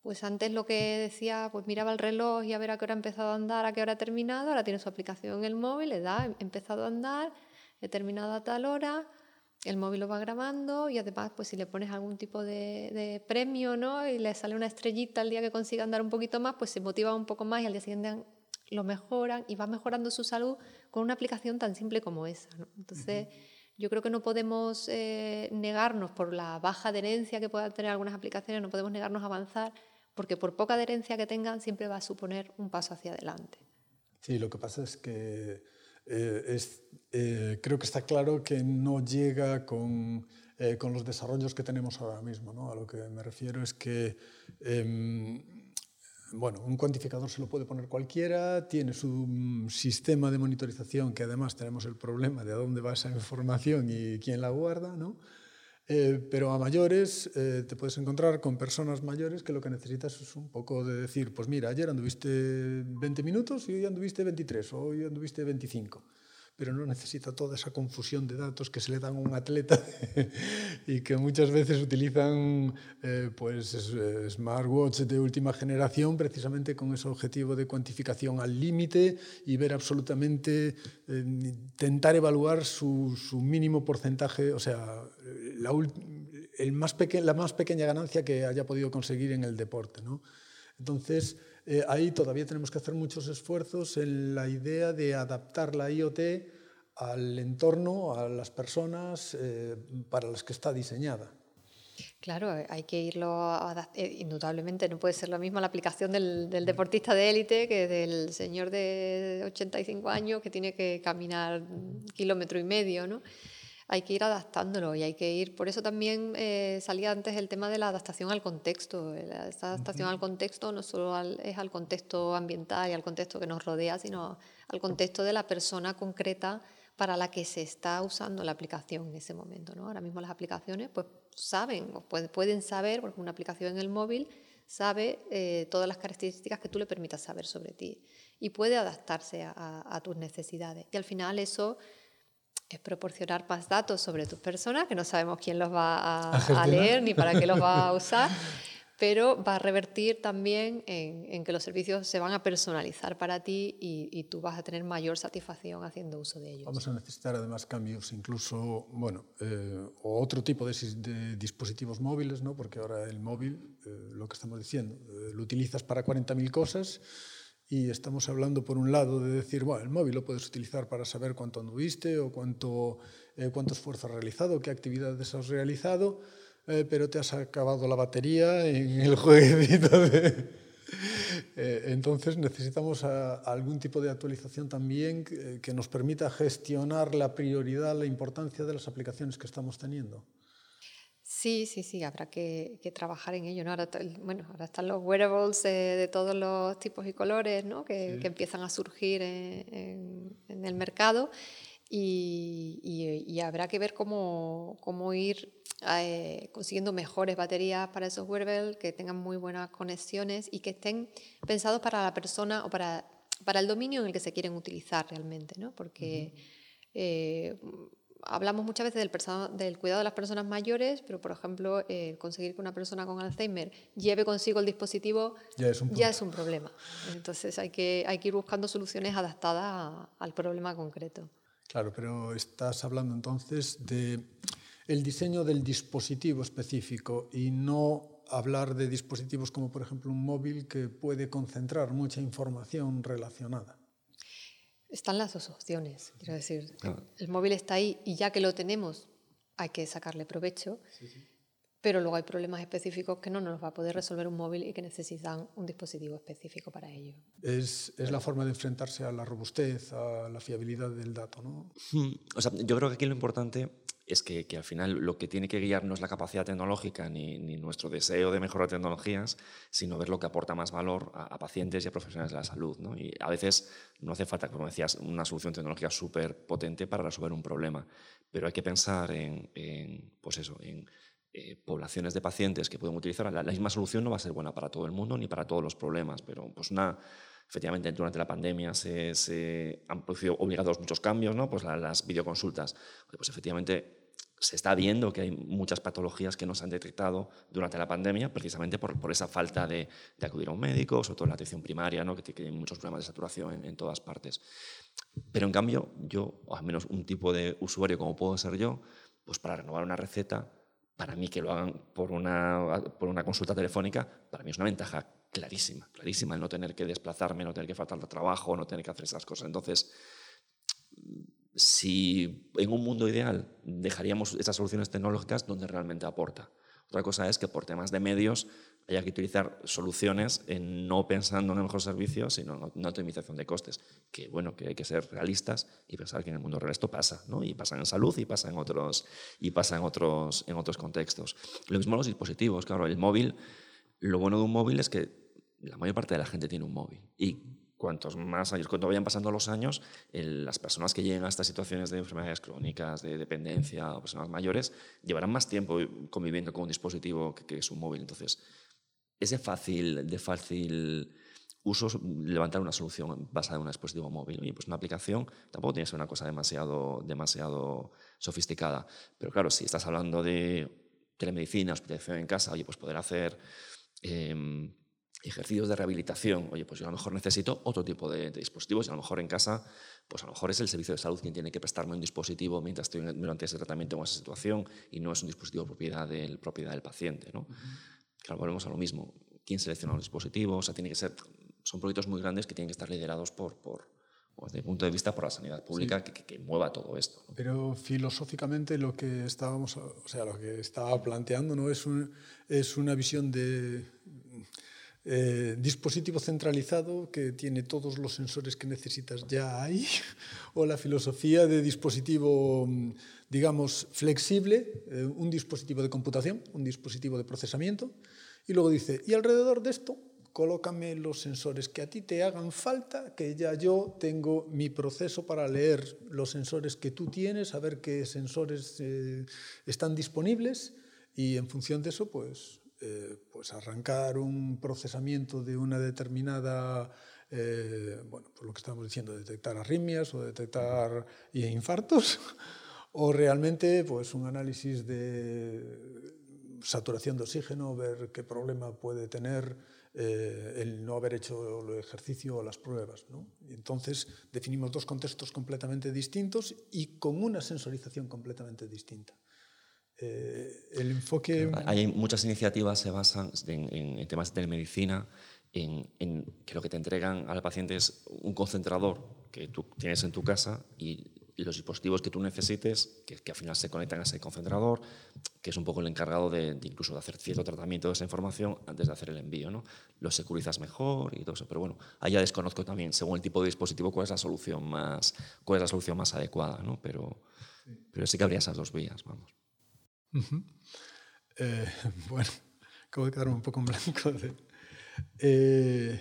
Pues antes lo que decía, pues miraba el reloj y a ver a qué hora ha empezado a andar, a qué hora ha terminado, ahora tiene su aplicación en el móvil, le da, he empezado a andar, determinada a tal hora, el móvil lo va grabando y además pues si le pones algún tipo de, premio ¿no? y le sale una estrellita el día que consiga andar un poquito más, pues se motiva un poco más y al día siguiente lo mejoran y va mejorando su salud con una aplicación tan simple como esa. Entonces, yo creo que no podemos eh, negarnos por la baja adherencia que puedan tener algunas aplicaciones, no podemos negarnos a avanzar, porque por poca adherencia que tengan siempre va a suponer un paso hacia adelante. Sí, lo que pasa es que eh, es, eh, creo que está claro que no llega con, eh, con, los desarrollos que tenemos ahora mismo. ¿no? A lo que me refiero es que em, bueno, un cuantificador se lo puede poner cualquiera, tiene su mm, sistema de monitorización, que además tenemos el problema de a dónde va esa información y quién la guarda, ¿no? Eh, pero a mayores eh, te puedes encontrar con personas mayores que lo que necesitas es un poco de decir, pues mira, ayer anduviste 20 minutos y hoy anduviste 23 o hoy anduviste 25 pero no necesita toda esa confusión de datos que se le dan a un atleta y que muchas veces utilizan eh, pues, eh, smartwatches de última generación precisamente con ese objetivo de cuantificación al límite y ver absolutamente, eh, intentar evaluar su, su, mínimo porcentaje, o sea, la, el más la más pequeña ganancia que haya podido conseguir en el deporte. ¿no? Entonces, eh, ahí todavía tenemos que hacer muchos esfuerzos en la idea de adaptar la IoT al entorno, a las personas eh, para las que está diseñada. Claro, hay que irlo eh, indudablemente, no puede ser lo mismo la aplicación del, del deportista de élite que del señor de 85 años que tiene que caminar kilómetro y medio, ¿no? Hay que ir adaptándolo y hay que ir, por eso también eh, salía antes el tema de la adaptación al contexto. Esta adaptación al contexto no solo es al contexto ambiental y al contexto que nos rodea, sino al contexto de la persona concreta para la que se está usando la aplicación en ese momento. ¿no? Ahora mismo las aplicaciones pues, saben o pueden saber, porque una aplicación en el móvil sabe eh, todas las características que tú le permitas saber sobre ti y puede adaptarse a, a tus necesidades. Y al final eso es proporcionar más datos sobre tus personas, que no sabemos quién los va a, leer ni para qué los va a usar, pero va a revertir también en, que los servicios se van a personalizar para ti y, tú vas a tener mayor satisfacción haciendo uso de ellos. Vamos a necesitar además cambios, incluso, bueno, eh, o otro tipo de, dispositivos móviles, ¿no? porque ahora el móvil, eh, lo que estamos diciendo, eh, lo utilizas para 40.000 cosas y estamos hablando por un lado de decir, el móvil lo puedes utilizar para saber cuánto anduviste o cuánto, eh, cuánto esfuerzo has realizado, qué actividades has realizado, eh, pero te has acabado la batería en el jueguito de... Eh, entonces necesitamos algún tipo de actualización también que, nos permita gestionar la prioridad, la importancia de las aplicaciones que estamos teniendo. Sí, sí, sí, habrá que, trabajar en ello. ¿no? Ahora, bueno, ahora están los wearables de todos los tipos y colores ¿no? que, empiezan a surgir en, el mercado y, habrá que ver cómo, cómo ir eh, consiguiendo mejores baterías para esos wearables, que tengan muy buenas conexiones y que estén pensados para la persona o para, para el dominio en el que se quieren utilizar realmente, ¿no? porque hablamos muchas veces del, del, cuidado de las personas mayores, pero por ejemplo, eh, conseguir que una persona con Alzheimer lleve consigo el dispositivo ya es un, problema. Entonces hay que, hay que ir buscando soluciones adaptadas al problema concreto. Claro, pero estás hablando entonces de el diseño del dispositivo específico y no hablar de dispositivos como por ejemplo un móvil que puede concentrar mucha información relacionada. Están las dos opciones, quiero decir. El móvil está ahí y ya que lo tenemos, hay que sacarle provecho. Pero luego hay problemas específicos que no nos va a poder resolver un móvil y que necesitan un dispositivo específico para ello. Es, es la forma de enfrentarse a la robustez, a la fiabilidad del dato, ¿no? Hmm. O sea, yo creo que aquí lo importante es que, que, al final lo que tiene que guiar no es la capacidad tecnológica ni, ni, nuestro deseo de mejorar tecnologías, sino ver lo que aporta más valor a, pacientes y a profesionales de la salud. ¿no? Y a veces no hace falta, como decías, una solución tecnológica súper potente para resolver un problema, pero hay que pensar en, pues eso, en eh, poblaciones de pacientes que pueden utilizar. La, la, misma solución no va a ser buena para todo el mundo ni para todos los problemas, pero pues una efectivamente durante la pandemia se, se han producido obligados muchos cambios, ¿no? pues las videoconsultas. Pues efectivamente se está viendo que hay muchas patologías que no se han detectado durante la pandemia precisamente por, por esa falta de, de, acudir a un médico, sobre todo en la atención primaria, ¿no? que, tiene muchos problemas de saturación en, en, todas partes. Pero en cambio, yo, o al menos un tipo de usuario como puedo ser yo, pues para renovar una receta, para mí que lo hagan por una, por una consulta telefónica, para mí es una ventaja clarísima, clarísima el no tener que desplazarme, no tener que faltar de trabajo, no tener que hacer esas cosas. Entonces, si en un mundo ideal dejaríamos esas soluciones tecnológicas donde realmente aporta. Otra cosa es que por temas de medios haya que utilizar soluciones en no pensando en el mejor servicio, sino en una optimización de costes. Que bueno, que hay que ser realistas y pensar que en el mundo real esto pasa, ¿no? Y pasa en salud y pasa en otros, y pasa en otros, en otros contextos. Lo mismo los dispositivos, claro, el móvil, lo bueno de un móvil es que la mayor parte de la gente tiene un móvil. Y cuantos más años, cuando vayan pasando los años, las personas que lleguen a estas situaciones de enfermedades crónicas, de dependencia o personas mayores, llevarán más tiempo conviviendo con un dispositivo que, es un móvil. Entonces, es de fácil, de fácil uso levantar una solución basada en un dispositivo móvil. Y pues una aplicación tampoco tiene que ser una cosa demasiado, demasiado sofisticada. Pero claro, si estás hablando de telemedicina, hospitalización en casa, oye, pues poder hacer... Em, ejercicios de rehabilitación, oye, pues yo a lo mejor necesito otro tipo de, dispositivos y a lo mejor en casa, pues a lo mejor es el servicio de salud quien tiene que prestarme un dispositivo mientras estoy durante ese tratamiento o esa situación y no es un dispositivo propiedad del, propiedad del paciente, ¿no? Claro, volvemos a lo mismo. ¿Quién selecciona los dispositivos? O sea, tiene que ser, son proyectos muy grandes que tienen que estar liderados por, por desde el punto de vista por la sanidad pública que, que, mueva todo esto. Pero filosóficamente lo que estábamos, o sea, lo que estaba planteando no es, un, es una visión de eh, dispositivo centralizado que tiene todos los sensores que necesitas. Ya ahí, o la filosofía de dispositivo, digamos, flexible, eh, un dispositivo de computación, un dispositivo de procesamiento, y luego dice, y alrededor de esto, colócame los sensores que a ti te hagan falta, que ya yo tengo mi proceso para leer los sensores que tú tienes, a ver qué sensores eh, están disponibles, y en función de eso, pues eh, pues arrancar un procesamiento de una determinada, eh, bueno, por lo que estamos diciendo, detectar arritmias o detectar infartos, o realmente pues un análisis de saturación de oxígeno, ver qué problema puede tener eh, el no haber hecho el ejercicio o las pruebas. ¿no? entonces definimos dos contextos completamente distintos y con una sensorización completamente distinta. Eh, el enfoque... Hay muchas iniciativas se basan en, temas de telemedicina, en, que lo que te entregan al paciente es un concentrador que tú tienes en tu casa y los dispositivos que tú necesites, que, que, al final se conectan a ese concentrador, que es un poco el encargado de, incluso de hacer cierto tratamiento de esa información antes de hacer el envío. ¿no? Lo securizas mejor y todo eso. Pero bueno, ahí ya desconozco también, según el tipo de dispositivo, cuál es la solución más, cuál es la solución más adecuada. ¿no? Pero, sí. pero sí que habría esas dos vías, vamos. Eh, bueno, acabo de quedarme un poco en blanco. Eh,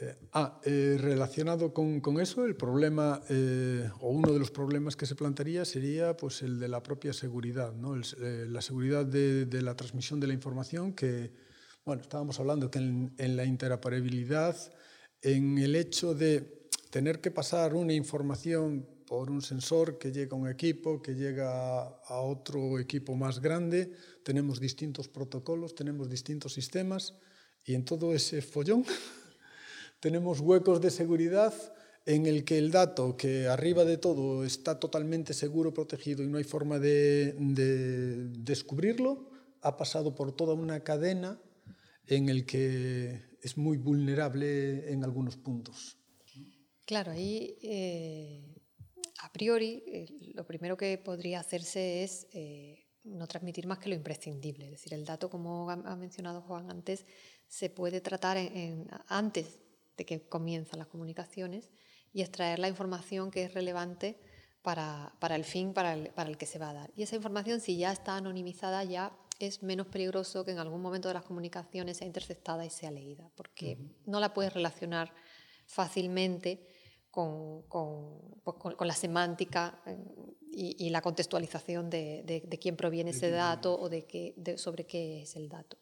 eh, ah, relacionado con, con, eso, el problema, o uno de los problemas que se plantearía sería pues, el de la propia seguridad, ¿no? la seguridad de, de, la transmisión de la información, que, bueno, estábamos hablando que en, en, la interoperabilidad, en el hecho de tener que pasar una información por un sensor que llega a un equipo, que llega a otro equipo más grande, tenemos distintos protocolos, tenemos distintos sistemas, y en todo ese follón tenemos huecos de seguridad en el que el dato, que arriba de todo está totalmente seguro, protegido y no hay forma de, de descubrirlo, ha pasado por toda una cadena en el que es muy vulnerable en algunos puntos. Claro, ahí eh, a priori eh, lo primero que podría hacerse es eh, no transmitir más que lo imprescindible. Es decir, el dato, como ha mencionado Juan antes, se puede tratar en, en, antes de que comienzan las comunicaciones y extraer la información que es relevante para, para el fin para el, para el, que se va a dar. Y esa información, si ya está anonimizada, ya es menos peligroso que en algún momento de las comunicaciones sea interceptada y sea leída, porque uh -huh. no la puedes relacionar fácilmente con, con, pues con, con la semántica eh, y, y, la contextualización de, de, de quién proviene ese dato o de qué, de, sobre qué es el dato.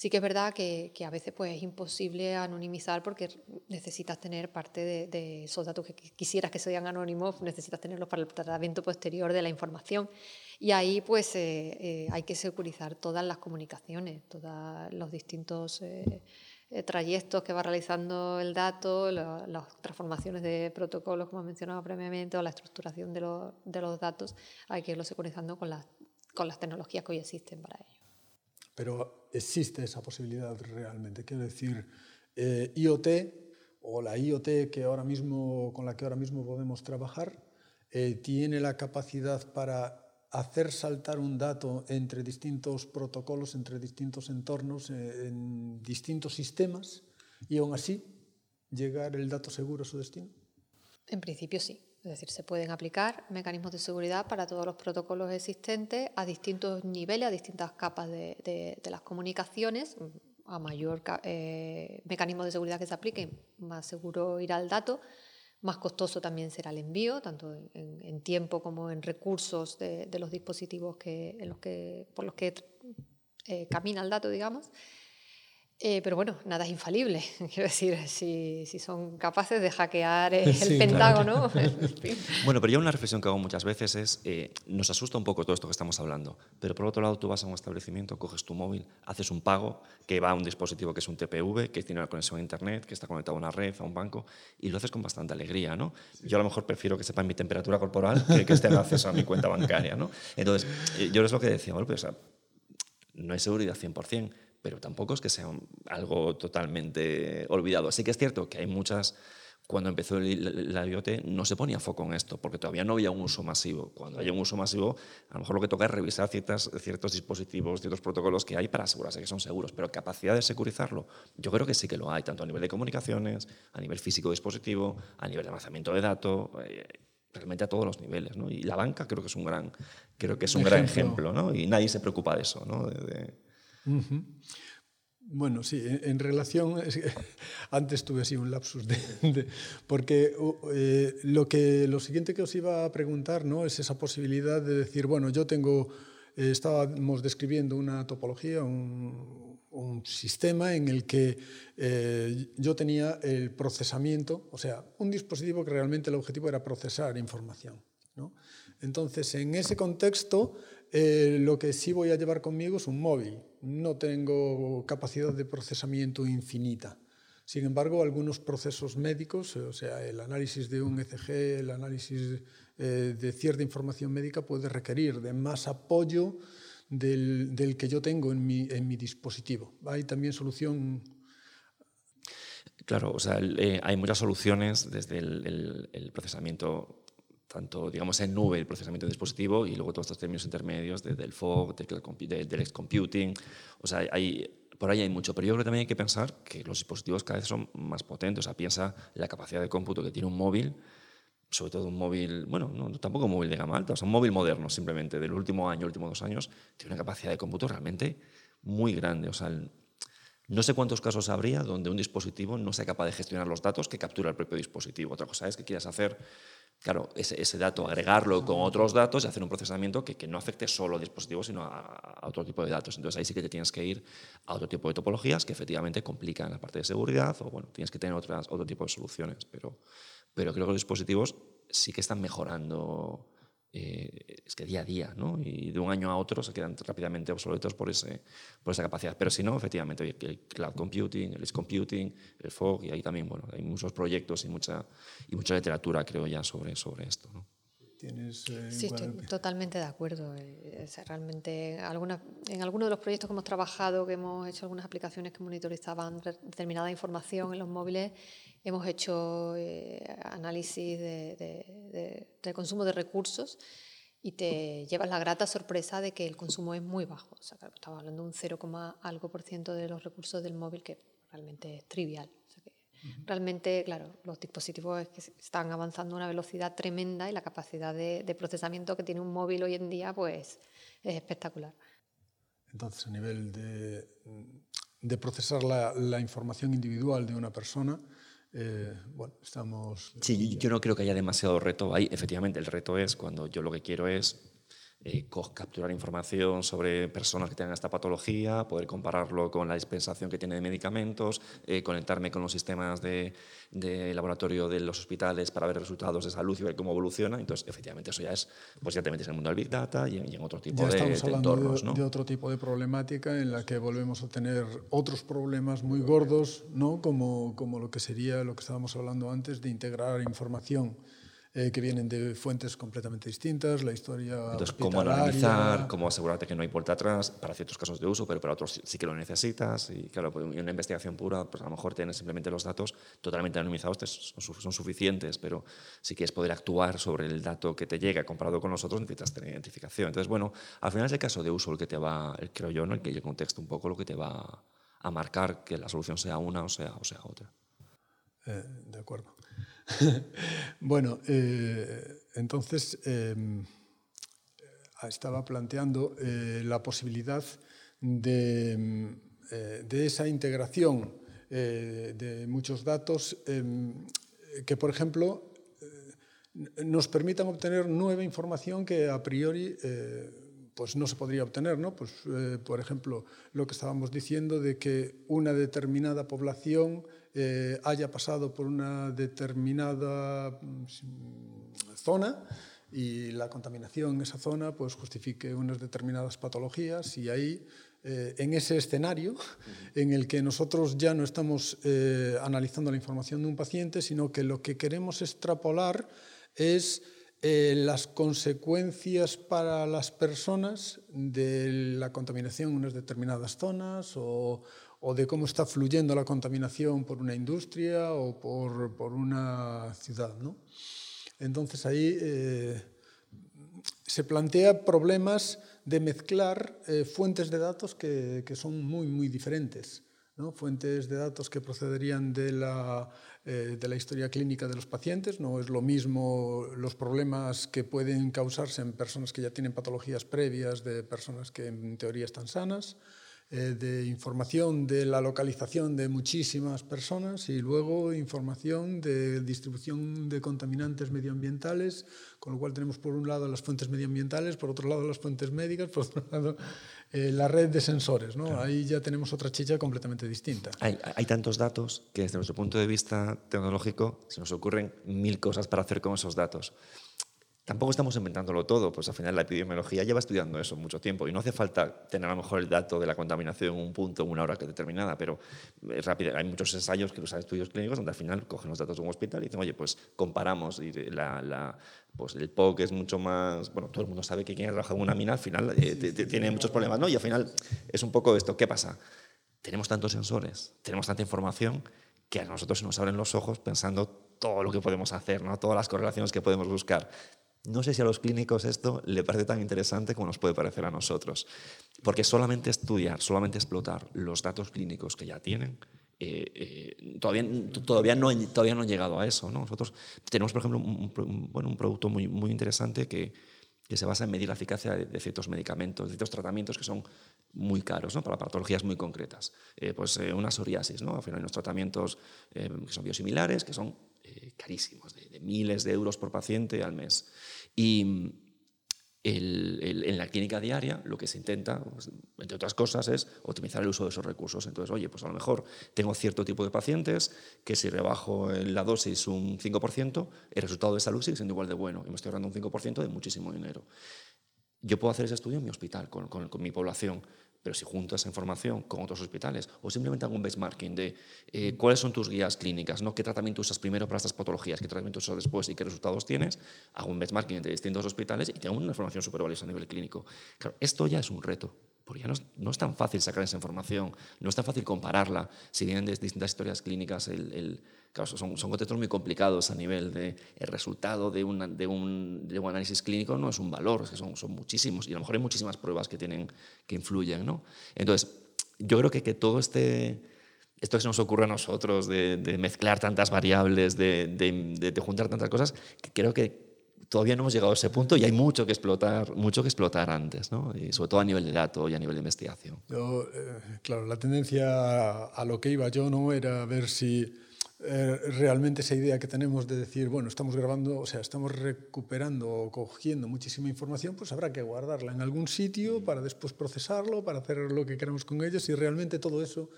Sí que es verdad que, que, a veces pues, es imposible anonimizar porque necesitas tener parte de, de, esos datos que quisieras que sean anónimos, necesitas tenerlos para el tratamiento posterior de la información. Y ahí pues eh, eh, hay que securizar todas las comunicaciones, todos los distintos eh, eh, trayectos que va realizando el dato, las transformaciones de protocolos, como mencionaba previamente, o la estructuración de, lo, de los datos, hay que irlo securizando con las, con las tecnologías que hoy existen para ello. Pero existe esa posibilidad realmente. Quiero decir, eh, IoT o la IoT que ahora mismo, con la que ahora mismo podemos trabajar eh, tiene la capacidad para hacer saltar un dato entre distintos protocolos, entre distintos entornos, eh, en distintos sistemas y aún así llegar el dato seguro a su destino? En principio sí. Es decir, se pueden aplicar mecanismos de seguridad para todos los protocolos existentes a distintos niveles, a distintas capas de, las comunicaciones. A mayor eh, mecanismo de seguridad que se aplique, más seguro irá el dato, más costoso también será el envío, tanto en, tiempo como en recursos de, de, los dispositivos que, en los que, por los que eh, camina el dato, digamos. Eh, pero bueno, nada es infalible. Quiero decir, si, si son capaces de hackear el sí, Pentágono. Claro. bueno, pero ya una reflexión que hago muchas veces es, eh, nos asusta un poco todo esto que estamos hablando, pero por otro lado tú vas a un establecimiento, coges tu móvil, haces un pago que va a un dispositivo que es un TPV, que tiene una conexión a Internet, que está conectado a una red, a un banco, y lo haces con bastante alegría, ¿no? Sí. Yo a lo mejor prefiero que sepan mi temperatura corporal que que estén acceso a mi cuenta bancaria, ¿no? Entonces, eh, yo es lo que decía, bueno, pues, o sea, no hay seguridad 100%, pero tampoco es que sea algo totalmente olvidado. Así que es cierto que hay muchas... Cuando empezó la IoT no se ponía foco en esto, porque todavía no había un uso masivo. Cuando haya un uso masivo, a lo mejor lo que toca es revisar ciertas, ciertos dispositivos, ciertos protocolos que hay para asegurarse que son seguros. Pero capacidad de securizarlo, yo creo que sí que lo hay, tanto a nivel de comunicaciones, a nivel físico dispositivo, a nivel de almacenamiento de datos, eh, realmente a todos los niveles. ¿no? Y la banca creo que es un gran, creo que es un ejemplo. gran ejemplo, ¿no? y nadie se preocupa de eso. ¿no? De, de, Bueno, sí, en, relación, antes tuve así un lapsus de, porque eh, lo que lo siguiente que os iba a preguntar, ¿no? Es esa posibilidad de decir, bueno, yo tengo, eh, estábamos describiendo una topología, un, un sistema en el que eh, yo tenía el procesamiento, o sea, un dispositivo que realmente el objetivo era procesar información, ¿no? Entonces, en ese contexto, eh, lo que sí voy a llevar conmigo es un móvil. No tengo capacidad de procesamiento infinita. Sin embargo, algunos procesos médicos, o sea, el análisis de un ECG, el análisis eh, de cierta información médica puede requerir de más apoyo del, que yo tengo en mi, dispositivo. Hay también solución. Claro, o sea, eh, hay muchas soluciones desde el, el, el procesamiento tanto, digamos, en nube el procesamiento del dispositivo y luego todos estos términos intermedios del fog, del, del computing. O sea, hay, por ahí hay mucho, pero yo creo que también hay que pensar que los dispositivos cada vez son más potentes. O sea, piensa la capacidad de cómputo que tiene un móvil, sobre todo un móvil, bueno, no, tampoco un móvil de gama alta, o sea, un móvil moderno simplemente, del último año, últimos dos años, tiene una capacidad de cómputo realmente muy grande. O sea, no sé cuántos casos habría donde un dispositivo no sea capaz de gestionar los datos que captura el propio dispositivo. Otra cosa es que quieras hacer claro, ese, dato, agregarlo con otros datos y hacer un procesamiento que, no afecte solo al dispositivo, sino a, otro tipo de datos. Entonces ahí sí que te tienes que ir a otro tipo de topologías que efectivamente complican la parte de seguridad o bueno, tienes que tener otras, otro tipo de soluciones. Pero, pero creo que los dispositivos sí que están mejorando eh, es que día a día, ¿no? Y de un año a otro se quedan rápidamente obsoletos por, ese, por esa capacidad. Pero si no, efectivamente, el cloud computing, el edge computing, el fog, y ahí también, bueno, hay muchos proyectos y mucha, y mucha literatura, creo ya, sobre, sobre esto, ¿no? ¿Tienes, eh, sí, estoy totalmente de acuerdo. Eh, realmente alguna, en algunos de los proyectos que hemos trabajado, que hemos hecho algunas aplicaciones que monitorizaban determinada información en los móviles, hemos hecho eh, análisis de, de, consumo de recursos y te llevas la grata sorpresa de que el consumo es muy bajo. O sea, estamos hablando de un 0, algo por ciento de los recursos del móvil, que realmente es trivial. Realmente, claro, los dispositivos están avanzando a una velocidad tremenda y la capacidad de, procesamiento que tiene un móvil hoy en día pues, es espectacular. Entonces, a nivel de, de procesar la, la, información individual de una persona, eh, bueno, estamos... Sí, yo no creo que haya demasiado reto ahí. Efectivamente, el reto es cuando yo lo que quiero es eh, capturar información sobre personas que tengan esta patología, poder compararlo con la dispensación que tiene de medicamentos, eh, conectarme con los sistemas de, laboratorio de los hospitales para ver resultados de salud y ver cómo evoluciona. Entonces, efectivamente, eso ya es, pues ya te metes en el mundo del Big Data y, en otro tipo ya de, estamos hablando de, de, otro tipo de problemática en la que volvemos a tener otros problemas muy gordos, ¿no? como, como lo que sería lo que estábamos hablando antes de integrar información eh, que vienen de fuentes completamente distintas, la historia. Entonces, cómo analizar, cómo asegurarte que no hay vuelta atrás para ciertos casos de uso, pero para otros sí que lo necesitas. Y claro, pues, en una investigación pura, pues a lo mejor tienes simplemente los datos totalmente anonimizados, son, suficientes, pero si quieres poder actuar sobre el dato que te llega comparado con los otros, necesitas tener identificación. Entonces, bueno, al final es el caso de uso el que te va, el, creo yo, ¿no? el que yo contexto un poco lo que te va a marcar que la solución sea una o sea, o sea otra. Eh, de acuerdo. bueno, eh, entonces em, estaba planteando eh, la posibilidad de, em, esa integración de muchos datos em, que, por ejemplo, nos permitan obtener nueva información que a priori pues no se podría obtener, ¿no? Pues, por ejemplo, lo que estábamos diciendo de que una determinada población eh, haya pasado por una determinada mm, zona y la contaminación en esa zona pues, justifique unas determinadas patologías y ahí, eh, en ese escenario en el que nosotros ya no estamos eh, analizando la información de un paciente, sino que lo que queremos extrapolar es las consecuencias para las personas de la contaminación en unas determinadas zonas o, o de cómo está fluyendo la contaminación por una industria o por, por una ciudad. ¿no? Entonces ahí eh, se plantea problemas de mezclar eh, fuentes de datos que, que, son muy, muy diferentes. ¿no? Fuentes de datos que procederían de la, eh, de la historia clínica de los pacientes. No es lo mismo los problemas que pueden causarse en personas que ya tienen patologías previas de personas que en teoría están sanas. Eh, de información de la localización de muchísimas personas y luego información de distribución de contaminantes medioambientales, con lo cual tenemos por un lado las fuentes medioambientales, por otro lado las fuentes médicas, por otro lado eh, la red de sensores. ¿no? Ahí ya tenemos otra chicha completamente distinta. Hay, hay, tantos datos que desde nuestro punto de vista tecnológico se nos ocurren mil cosas para hacer con esos datos. Tampoco estamos inventándolo todo, pues al final la epidemiología lleva estudiando eso mucho tiempo y no hace falta tener a lo mejor el dato de la contaminación en un punto, una hora determinada, pero es rápido. Hay muchos ensayos que usan estudios clínicos donde al final cogen los datos de un hospital y dicen, oye, pues comparamos y la, pues el POC es mucho más, bueno, todo el mundo sabe que quien ha trabajado en una mina al final eh, tiene muchos problemas, ¿no? Y al final es un poco esto, ¿qué pasa? Tenemos tantos sensores, tenemos tanta información que a nosotros se nos abren los ojos pensando todo lo que podemos hacer, ¿no? todas las correlaciones que podemos buscar No sé si a los clínicos esto le parece tan interesante como nos puede parecer a nosotros, porque solamente estudiar, solamente explotar los datos clínicos que ya tienen, eh, eh, todavía, todavía, no, todavía no han llegado a eso. ¿no? Nosotros tenemos, por ejemplo, un, bueno, un producto muy, muy interesante que, que se basa en medir la eficacia de, ciertos medicamentos, de ciertos tratamientos que son muy caros ¿no? para patologías muy concretas. Eh, pues una psoriasis, ¿no? al final hay unos tratamientos que son biosimilares, que son carísimos, de, miles de euros por paciente al mes. Y en la clínica diaria lo que se intenta, pues, entre otras cosas, es optimizar el uso de esos recursos. Entonces, oye, pues a lo mejor tengo cierto tipo de pacientes que si rebajo la dosis un 5%, el resultado de salud sigue siendo igual de bueno y me estoy ahorrando un 5% de muchísimo dinero. Yo puedo hacer ese estudio en mi hospital, con, con mi población, pero si junto esa información con otros hospitales o simplemente hago un benchmarking de eh, cuáles son tus guías clínicas, ¿no? qué tratamiento usas primero para estas patologías, qué tratamiento usas después y qué resultados tienes, hago un benchmarking entre distintos hospitales y tengo una información súper valiosa a nivel clínico. Claro, esto ya es un reto, porque ya no es, tan fácil sacar esa información, no es tan fácil compararla. Si vienen de distintas historias clínicas, el Claro, son, son contextos muy complicados a nivel de el resultado de, una, de, un, de, un, análisis clínico no es un valor, es que son, son muchísimos y a lo mejor hay muchísimas pruebas que, tienen, que influyen. ¿no? Entonces, yo creo que, que todo este, esto que se nos ocurre a nosotros de, de mezclar tantas variables, de, de, juntar tantas cosas, que creo que todavía no hemos llegado a ese punto y hay mucho que explotar, mucho que explotar antes, ¿no? y sobre todo a nivel de datos y a nivel de investigación. Yo, eh, claro, la tendencia a lo que iba yo no era ver si eh, realmente esa idea que tenemos de decir, bueno, estamos grabando, o sea, estamos recuperando o cogiendo muchísima información, pues habrá que guardarla en algún sitio para después procesarlo, para hacer lo que queramos con ella, si realmente todo eso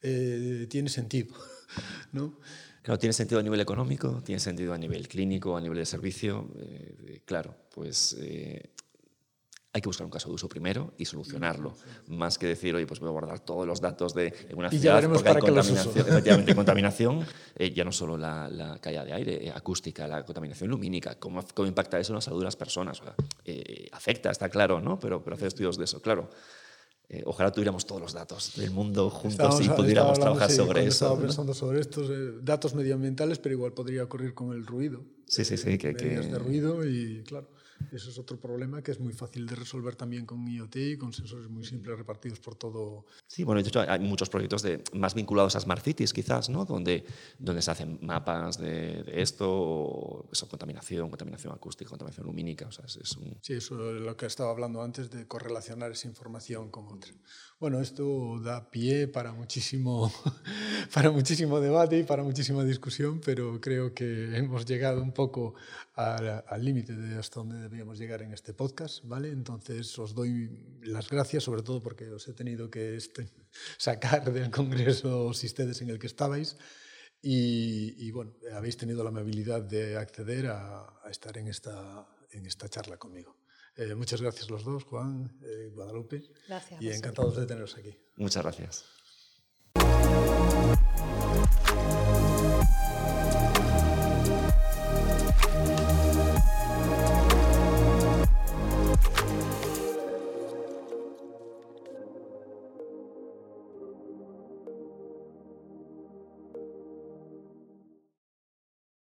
eh, tiene sentido. ¿no? Claro, tiene sentido a nivel económico, tiene sentido a nivel clínico, a nivel de servicio. Eh, claro, pues hay que buscar un caso de uso primero y solucionarlo, más que decir, oye, pues voy a guardar todos los datos de una ciudad porque hay contaminación, efectivamente, contaminación, eh, ya no solo la, la calidad de aire, eh, acústica, la contaminación lumínica, cómo, cómo, impacta eso en la salud de las personas. O sea, eh, afecta, está claro, ¿no? Pero, pero hacer estudios de eso, claro. ojalá tuviéramos todos los datos del mundo juntos y pudiéramos trabajar sobre eso. Estaba pensando sobre estos datos medioambientales, pero igual podría ocurrir con el ruido. Sí, sí, sí. Que, que... de ruido y, claro. Eso es otro problema que es muy fácil de resolver también con IoT y con sensores muy simples repartidos por todo. Sí, bueno, de hecho hay muchos proyectos de, más vinculados a Smart Cities quizás, ¿no? donde, donde se hacen mapas de, esto, o eso, contaminación, contaminación acústica, contaminación lumínica. O sea, es, un... Sí, eso es lo que estaba hablando antes de correlacionar esa información con otra. Bueno, esto da pie para muchísimo, para muchísimo debate y para muchísima discusión, pero creo que hemos llegado un poco al límite de hasta donde debíamos llegar en este podcast, ¿vale? Entonces os doy las gracias, sobre todo porque os he tenido que este, sacar del congreso Sistedes en el que estabais y, bueno, habéis tenido la amabilidad de acceder a, estar en esta, en esta charla conmigo. Eh, muchas gracias los dos, Juan, eh, Guadalupe. Gracias. Y encantados de teneros aquí. Muchas gracias.